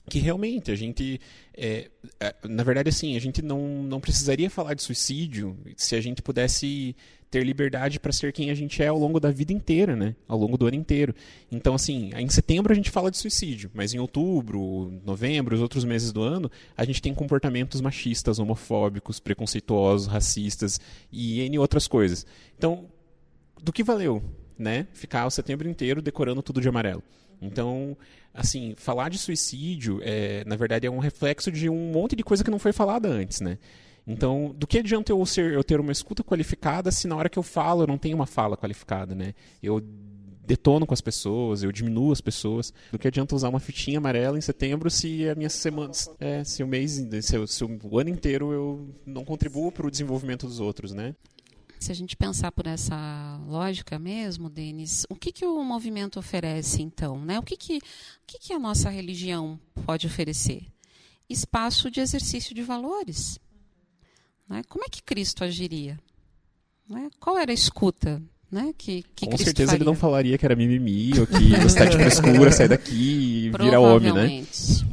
Que realmente a gente é, é, na verdade assim a gente não, não precisaria falar de suicídio se a gente pudesse ter liberdade para ser quem a gente é ao longo da vida inteira né? Ao longo do ano inteiro. Então assim em setembro a gente fala de suicídio mas em outubro novembro os outros meses do ano a gente tem comportamentos machistas homofóbicos preconceituosos racistas e n outras coisas. Então do que valeu né? Ficar o setembro inteiro decorando tudo de amarelo então, assim, falar de suicídio, é, na verdade, é um reflexo de um monte de coisa que não foi falada antes, né? Então, do que adianta eu, ser, eu ter uma escuta qualificada se na hora que eu falo eu não tenho uma fala qualificada, né? Eu detono com as pessoas, eu diminuo as pessoas. Do que adianta usar uma fitinha amarela em setembro se a minha semana, é, se o mês, se, se o ano inteiro eu não contribuo para o desenvolvimento dos outros, né? Se a gente pensar por essa lógica mesmo, Denis, o que, que o movimento oferece então? Né? O, que, que, o que, que a nossa religião pode oferecer? Espaço de exercício de valores. Né? Como é que Cristo agiria? Né? Qual era a escuta né? Que, que Com Cristo certeza faria. ele não falaria que era mimimi ou que você tá de frescura, sai daqui e vira homem, né?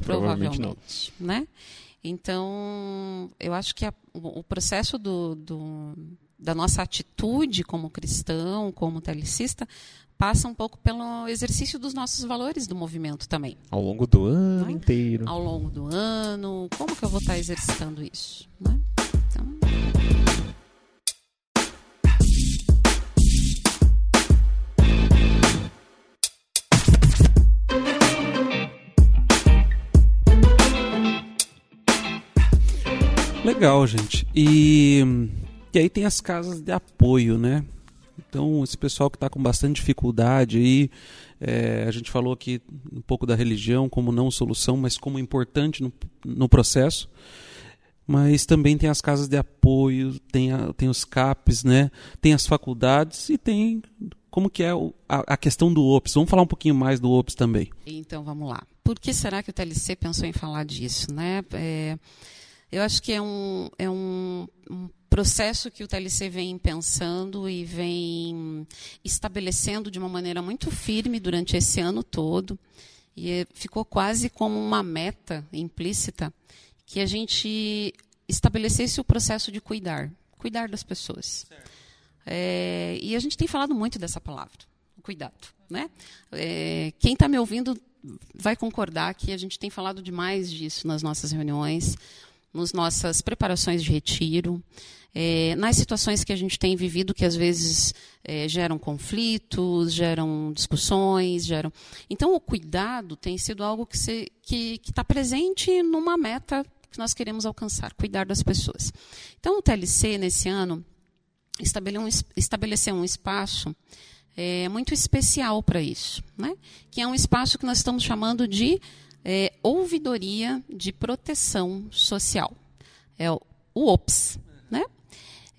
Provavelmente, não. né? Então, eu acho que a, o, o processo do, do, da nossa atitude como cristão, como telecista, passa um pouco pelo exercício dos nossos valores do movimento também. Ao longo do ano Né? inteiro. Ao longo do ano, como que eu vou estar exercitando isso? Né? Então, Legal, gente. E, e aí tem as casas de apoio, né? Então, esse pessoal que está com bastante dificuldade aí, é, a gente falou aqui um pouco da religião como não solução, mas como importante no, no processo. Mas também tem as casas de apoio, tem, a- tem os CAPs, né? tem as faculdades e tem como que é o- a, a questão do OPS. Vamos falar um pouquinho mais do OPS também. Então vamos lá. Por que será que o TLC pensou em falar disso? Né? É, eu acho que é um, é um, um processo que o TLC vem pensando e vem estabelecendo de uma maneira muito firme durante esse ano todo. E é- ficou quase como uma meta implícita que a gente estabelecesse o processo de cuidar cuidar das pessoas. É, e a gente tem falado muito dessa palavra, cuidado. Né? É, quem está me ouvindo vai concordar que a gente tem falado demais disso nas nossas reuniões, nas nossas preparações de retiro, é, nas situações que a gente tem vivido que às vezes é, geram conflitos, geram discussões, geram. Então o cuidado tem sido algo que está que, que tá presente numa meta que nós queremos alcançar, cuidar das pessoas. Então o TLC nesse ano estabele- es- estabeleceu um espaço é, muito especial para isso, né? que é um espaço que nós estamos chamando de é, ouvidoria de proteção social. É o, OPS. Né?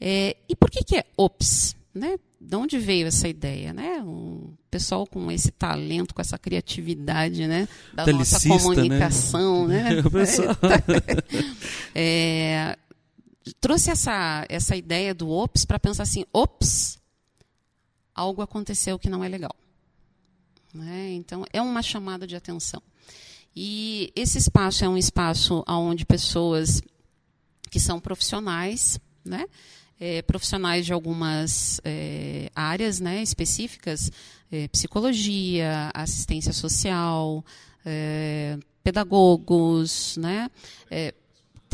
É, e por que, que é OPS? Né? De onde veio essa ideia? Né? Um pessoal com esse talento, com essa criatividade né? da nossa né? comunicação. Né? Pessoal- É, trouxe essa, essa ideia do ops para pensar assim, ops, algo aconteceu que não é legal. Né? Então, é uma chamada de atenção. E esse espaço é um espaço onde pessoas que são profissionais, né? É, profissionais de algumas é, áreas né, específicas, é, psicologia, assistência social, é, pedagogos, né,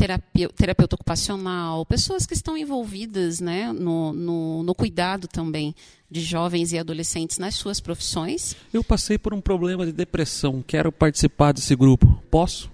é, terapia- terapeuta ocupacional, pessoas que estão envolvidas né, no, no, no cuidado também de jovens e adolescentes nas suas profissões. Eu passei por um problema de depressão, quero participar desse grupo. Posso?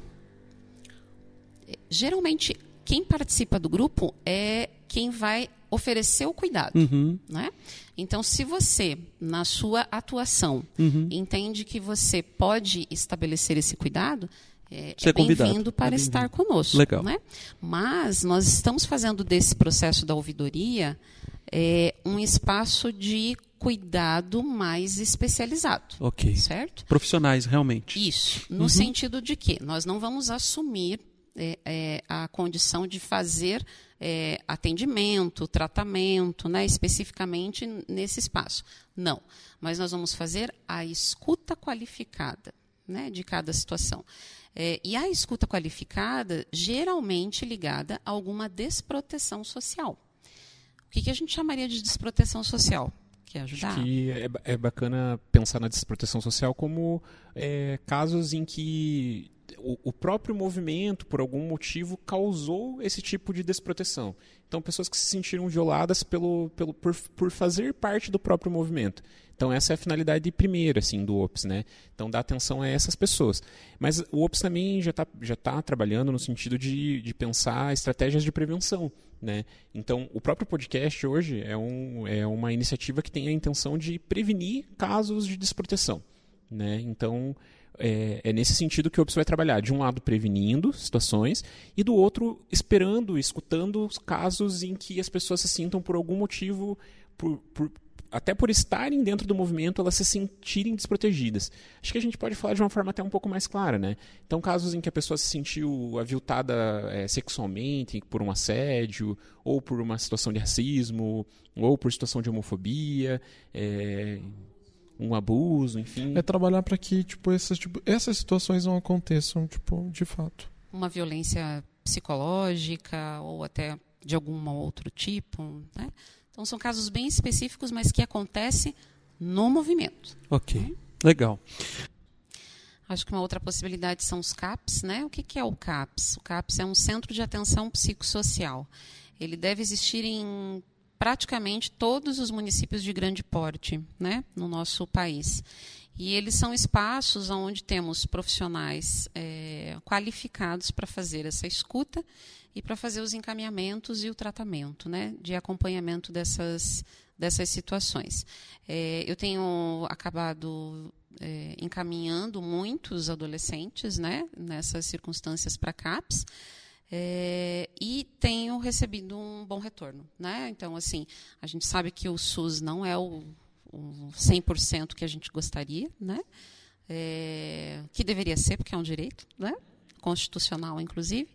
Geralmente, quem participa do grupo é quem vai oferecer o cuidado. Uhum. né? Então, se você, na sua atuação, Uhum. entende que você pode estabelecer esse cuidado, é, é bem-vindo para É estar bem-vindo. conosco. Legal. Né? Mas nós estamos fazendo desse processo da ouvidoria é, um espaço de cuidado mais especializado. Ok. Certo? Profissionais, realmente. Isso, no Uhum. sentido de que nós não vamos assumir é, é, a condição de fazer é, atendimento, tratamento, né, especificamente nesse espaço. Não, mas nós vamos fazer a escuta qualificada né, de cada situação. É, e a escuta qualificada, geralmente ligada a alguma desproteção social. O que, que a gente chamaria de desproteção social? Quer ajudar? Acho que é, é bacana pensar na desproteção social como é, casos em que o, o próprio movimento, por algum motivo, causou esse tipo de desproteção. Então, pessoas que se sentiram violadas pelo, pelo, por, por fazer parte do próprio movimento. Então, essa é a finalidade primeira assim, do OPS. Né? Então, dar atenção a essas pessoas. Mas o OPS também já está já tá trabalhando no sentido de, de pensar estratégias de prevenção. Né? Então, o próprio podcast hoje é, um, é uma iniciativa que tem a intenção de prevenir casos de desproteção. Né? Então, é, é, nesse sentido que o OPS vai trabalhar, de um lado prevenindo situações e do outro esperando, escutando casos em que as pessoas se sintam por algum motivo, por, por, até por estarem dentro do movimento, elas se sentirem desprotegidas. Acho que a gente pode falar de uma forma até um pouco mais clara, né? Então, casos em que a pessoa se sentiu aviltada é, sexualmente por um assédio, ou por uma situação de racismo, ou por situação de homofobia, é, um abuso, enfim. É trabalhar para que tipo essas, tipo essas situações não aconteçam, tipo, de fato. Uma violência psicológica ou até de algum outro tipo, né? Então são casos bem específicos, mas que acontecem no movimento. Ok, legal. Acho que uma outra possibilidade são os CAPs, né? O que, que é o CAPs? O CAPs é um centro de atenção psicossocial. Ele deve existir em praticamente todos os municípios de grande porte, né, no nosso país. E eles são espaços onde temos profissionais é, qualificados para fazer essa escuta e para fazer os encaminhamentos e o tratamento, né, de acompanhamento dessas dessas situações. É, eu tenho acabado é, encaminhando muitos adolescentes, né, nessas circunstâncias para CAPS. É, e tenho recebido um bom retorno. Né? Então, assim, a gente sabe que o SUS não é o, o 100% que a gente gostaria, né? É, que deveria ser, porque é um direito né? constitucional, inclusive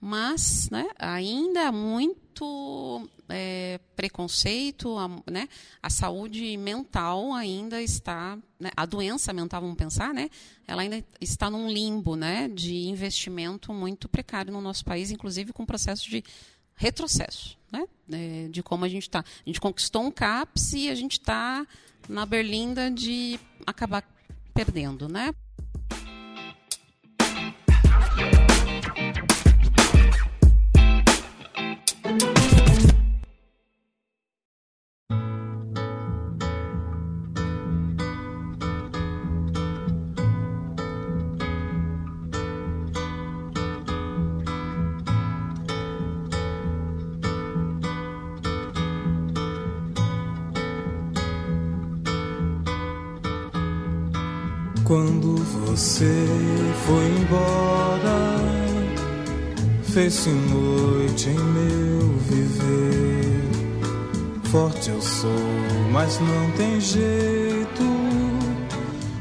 mas né, ainda há muito é, preconceito, a, né, a saúde mental ainda está, né, a doença mental, vamos pensar, né, ela ainda está num limbo né, de investimento muito precário no nosso país, inclusive com processo de retrocesso, né, é, de como a gente está. A gente conquistou um CAPS e a gente está na berlinda de acabar perdendo, né? Fez-se noite em meu viver. Forte eu sou, mas não tem jeito.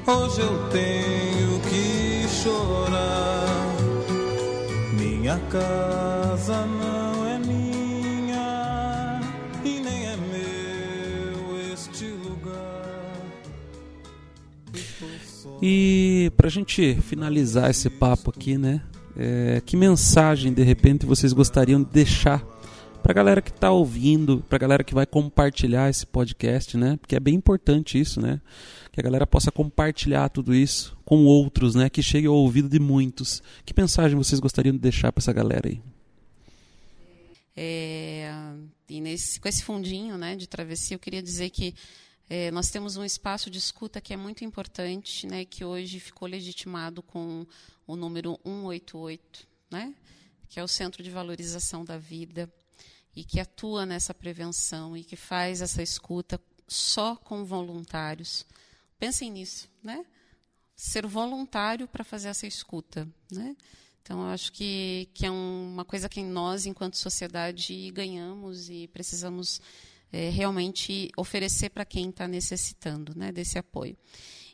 Hoje eu tenho que chorar. Minha casa não é minha e nem é meu este lugar. E para a gente finalizar esse papo aqui, né? É, que mensagem de repente vocês gostariam de deixar para a galera que está ouvindo, para a galera que vai compartilhar esse podcast, né? Porque é bem importante isso, né? Que a galera possa compartilhar tudo isso com outros, né? Que chegue ao ouvido de muitos. Que mensagem vocês gostariam de deixar para essa galera aí? É, e nesse, com esse fundinho, né, de travessia, eu queria dizer que é, nós temos um espaço de escuta que é muito importante, né, que hoje ficou legitimado com o número 188, né, que é o Centro de Valorização da Vida, e que atua nessa prevenção e que faz essa escuta só com voluntários. Pensem nisso, né? Ser voluntário para fazer essa escuta, né? Então, eu acho que, que é um, uma coisa que nós, enquanto sociedade, ganhamos e precisamos é, realmente oferecer para quem está necessitando né, desse apoio.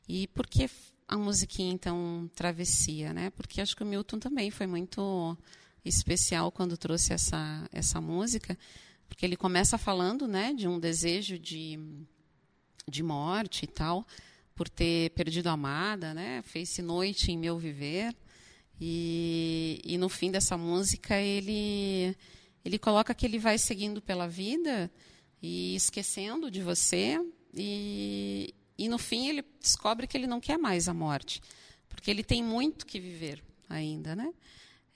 E por que a musiquinha, então, Travessia? Né? Porque acho que o Milton também foi muito especial quando trouxe essa, essa música, porque ele começa falando né, de um desejo de, de morte e tal, por ter perdido a amada, né? fez-se noite em meu viver. E, e no fim dessa música ele, ele coloca que ele vai seguindo pela vida e esquecendo de você e, e no fim ele descobre que ele não quer mais a morte porque ele tem muito que viver ainda né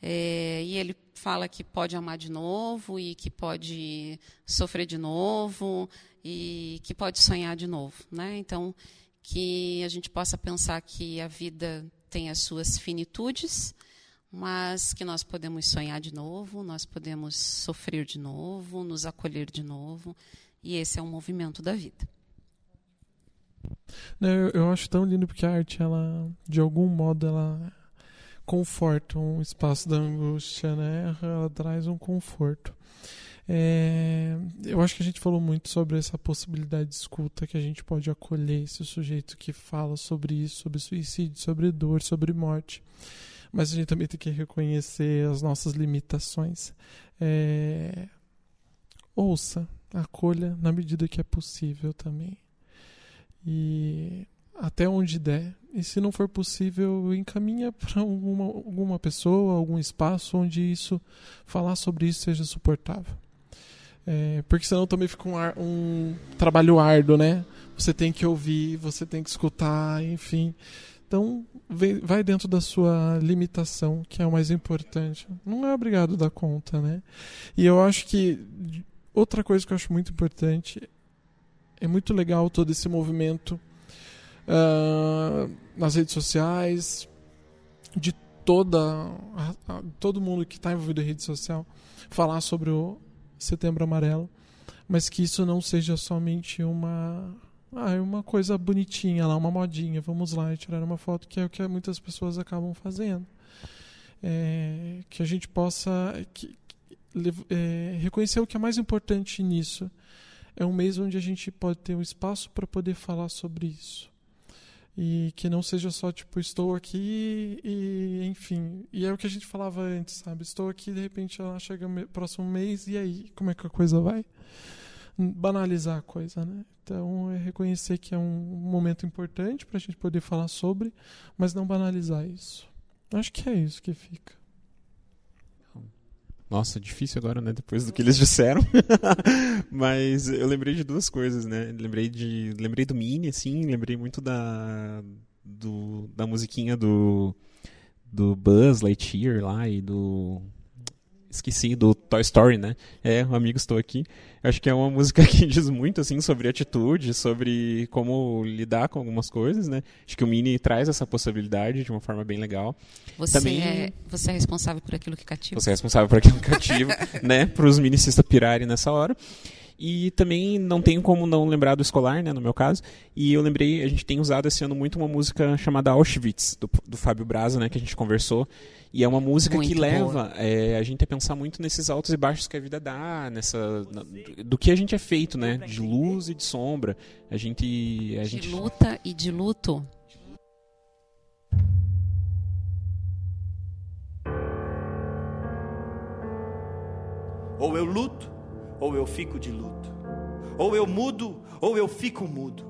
é, e ele fala que pode amar de novo e que pode sofrer de novo e que pode sonhar de novo né então que a gente possa pensar que a vida tem as suas finitudes mas que nós podemos sonhar de novo, nós podemos sofrer de novo, nos acolher de novo, e esse é um movimento da vida. Não, eu, eu acho tão lindo porque a arte, ela, de algum modo, ela conforta um espaço da angústia, né? Ela traz um conforto. É, eu acho que a gente falou muito sobre essa possibilidade de escuta que a gente pode acolher esse sujeito que fala sobre isso, sobre suicídio, sobre dor, sobre morte. Mas a gente também tem que reconhecer as nossas limitações. É, ouça, acolha na medida que é possível também. E até onde der. E se não for possível, encaminha para alguma, alguma pessoa, algum espaço onde isso falar sobre isso seja suportável. É, porque senão também fica um, ar, um trabalho árduo, né? Você tem que ouvir, você tem que escutar, enfim. Então, vai dentro da sua limitação, que é o mais importante. Não é obrigado a dar conta, né? E eu acho que outra coisa que eu acho muito importante é muito legal todo esse movimento uh, nas redes sociais, de toda todo mundo que está envolvido em rede social, falar sobre o Setembro Amarelo, mas que isso não seja somente uma ah, é uma coisa bonitinha lá, uma modinha, vamos lá e tirar uma foto, que é o que muitas pessoas acabam fazendo. É, que a gente possa que, é, reconhecer o que é mais importante nisso. É um mês onde a gente pode ter um espaço para poder falar sobre isso. E que não seja só tipo estou aqui e enfim e é o que a gente falava antes sabe? Estou aqui de repente ela chega no próximo mês e aí como é que a coisa vai? Banalizar a coisa né? Então é reconhecer que é um momento importante para a gente poder falar sobre mas não banalizar isso. Acho que é isso que fica nossa, difícil agora, né? Depois do que eles disseram. Mas eu lembrei de duas coisas, né? Lembrei de, lembrei do Mini, assim, lembrei muito da do, da musiquinha do do Buzz Lightyear lá e do esqueci do Toy Story, né? É, o amigo estou aqui. Acho que é uma música que diz muito assim sobre atitude, sobre como lidar com algumas coisas, né? Acho que o Mini traz essa possibilidade de uma forma bem legal. Você Também, é você é responsável por aquilo que cativa. Você é responsável por aquilo que cativa, né? Para os minicistas pirarem nessa hora. E também não tenho como não lembrar do escolar, né, no meu caso. E eu lembrei, a gente tem usado esse ano muito uma música chamada Auschwitz, do, do Fábio Braza, né, que a gente conversou. E é uma música muito que leva é, a gente a pensar muito nesses altos e baixos que a vida dá, nessa na, do que a gente é feito, né, de luz e de sombra. A gente, a de gente... luta e de luto. Ou eu luto ou eu fico de luto. Ou eu mudo, ou eu fico mudo.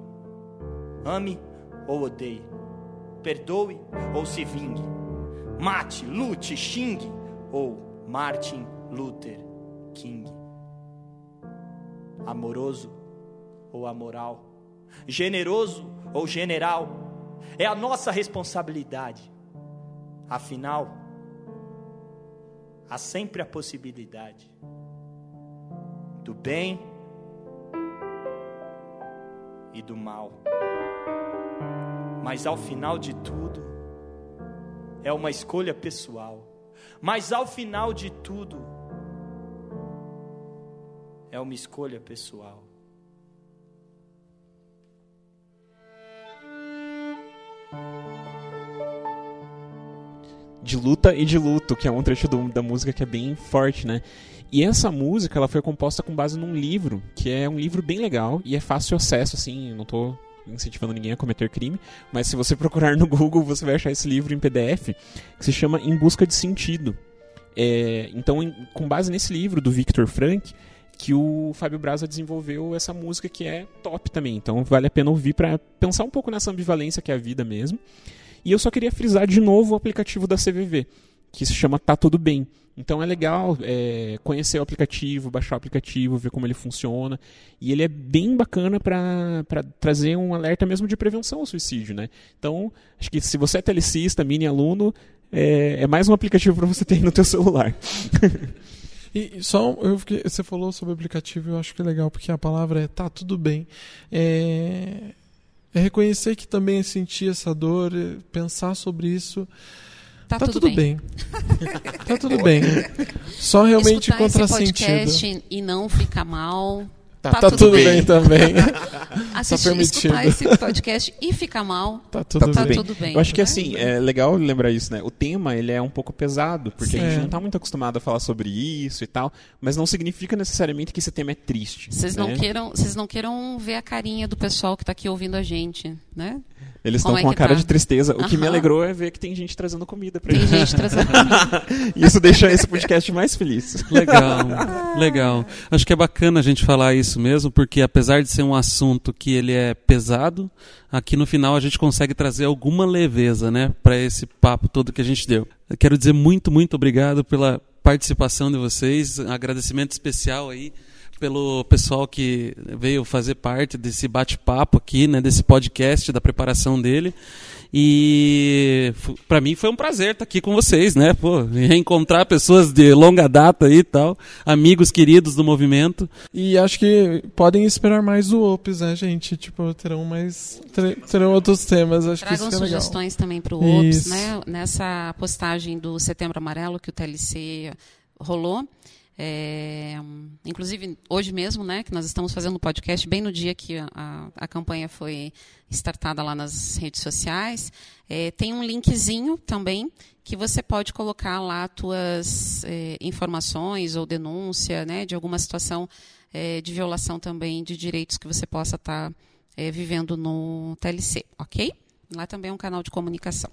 Ame ou odeie. Perdoe ou se vingue. Mate, lute, xingue. Ou Martin Luther King. Amoroso ou amoral. Generoso ou general. É a nossa responsabilidade. Afinal, há sempre a possibilidade do bem e do mal. Mas ao final de tudo, é uma escolha pessoal. Mas ao final de tudo, é uma escolha pessoal. De luta e de luto, que é um trecho do, da música que é bem forte, né? E essa música ela foi composta com base num livro, que é um livro bem legal e é fácil acesso, assim, não estou incentivando ninguém a cometer crime, mas se você procurar no Google você vai achar esse livro em PDF que se chama Em Busca de Sentido. É, então, em, com base nesse livro do Victor Frank, que o Fábio Braza desenvolveu essa música que é top também. Então, vale a pena ouvir para pensar um pouco nessa ambivalência que é a vida mesmo. E eu só queria frisar de novo o aplicativo da CVV, que se chama Tá Tudo Bem. Então é legal é, conhecer o aplicativo, baixar o aplicativo, ver como ele funciona. E ele é bem bacana para trazer um alerta mesmo de prevenção ao suicídio. Né? Então, acho que se você é telecista, mini aluno, é, é mais um aplicativo para você ter no teu celular. E só eu fiquei, você falou sobre aplicativo, eu acho que é legal, porque a palavra é tá tudo bem. É, é reconhecer que também sentir essa dor, é pensar sobre isso. Tá, tá tudo, tudo, bem. bem. tá tudo bem. Só realmente Escutar contra esse podcast sentido. e não ficar mal. Tá, tá tudo, bem, também. Assistir, tá permitido. escutar esse podcast e ficar mal, Tá tudo tá bem. tudo bem. Eu acho que né? assim, é legal lembrar isso, né? O tema, ele é um pouco pesado, porque a É. gente não tá muito acostumado a falar sobre isso e tal, mas não significa necessariamente que esse tema é triste. Vocês não, né? queiram, vocês não queiram ver a carinha do pessoal que está aqui ouvindo a gente, né? Eles estão é com a cara tá? de tristeza. O que me alegrou é ver que tem gente trazendo comida pra Tem eles. gente trazendo comida. Isso deixa esse podcast mais feliz. Legal, legal. Acho que é bacana a gente falar isso mesmo, porque apesar de ser um assunto que ele é pesado, aqui no final a gente consegue trazer alguma leveza, né, para esse papo todo que a gente deu. Eu quero dizer muito, muito obrigado pela participação de vocês, um agradecimento especial aí pelo pessoal que veio fazer parte desse bate-papo aqui, né, desse podcast, da preparação dele. E para mim foi um prazer estar aqui com vocês, né? Pô, reencontrar pessoas de longa data aí e tal, amigos queridos do movimento. E acho que podem esperar mais do Opus, né, gente? Tipo, terão mais. ter- terão outros temas. Acho Tragam que isso que é legal. sugestões também para o OPS, Isso. né? Nessa postagem do Setembro Amarelo que o TLC rolou. É, inclusive hoje mesmo, né, que nós estamos fazendo o podcast bem no dia que a, a, campanha foi startada lá nas redes sociais, é, tem um linkzinho também que você pode colocar lá tuas é, informações ou denúncia, né, de alguma situação é, de violação também de direitos que você possa estar é, vivendo no TLC, ok? Lá também é um canal de comunicação.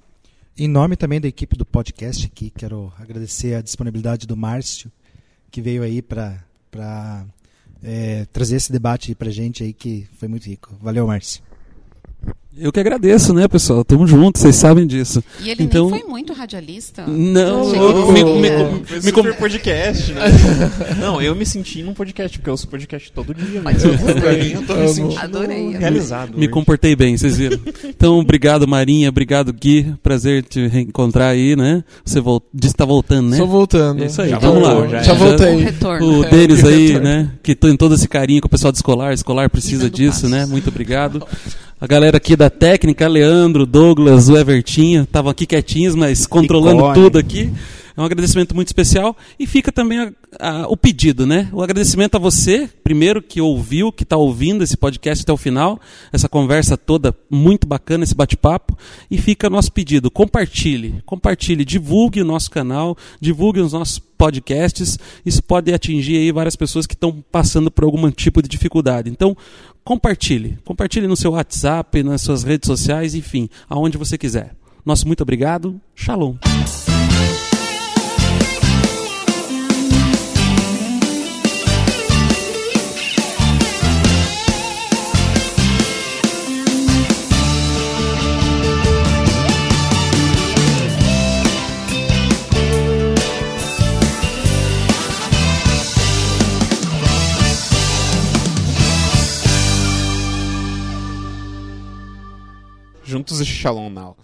Em nome também da equipe do podcast aqui, quero agradecer a disponibilidade do Márcio, que veio aí para é, trazer esse debate para gente aí, que foi muito rico. Valeu, Márcio. Eu que agradeço, né, pessoal? Tamo junto, vocês sabem disso. E ele então, nem foi muito radialista. Não, eu- me- me- me super com- podcast, né? Não, eu me senti num podcast, porque eu ouço podcast todo dia. Ser. Pra mim, eu tô me sentindo Adorei. realizado. Me hoje. comportei bem, vocês viram. Então, obrigado, Marinha. Obrigado, Gui. Prazer te reencontrar aí, né? Você vol... disse que tá voltando, né? Só voltando. É isso aí, Já vamos lá. voltou, já Já é. voltei. Retorno. O deles aí, né? Que tem todo esse carinho com o pessoal do escolar. Escolar precisa disso, passos. né? Muito obrigado. A galera aqui da técnica, Leandro, Douglas, o Evertinho, estavam aqui quietinhos, mas controlando Icone. tudo aqui. É um agradecimento muito especial. E fica também a- a- o pedido, né? O agradecimento a você, primeiro, que ouviu, que está ouvindo esse podcast até o final, essa conversa toda muito bacana, esse bate-papo. E fica nosso pedido: compartilhe, compartilhe, divulgue o nosso canal, divulgue os nossos podcasts. Isso pode atingir aí várias pessoas que estão passando por algum tipo de dificuldade. Então, compartilhe. Compartilhe no seu WhatsApp, nas suas redes sociais, enfim, aonde você quiser. Nosso muito obrigado. Shalom. Juntos e Shalom Now.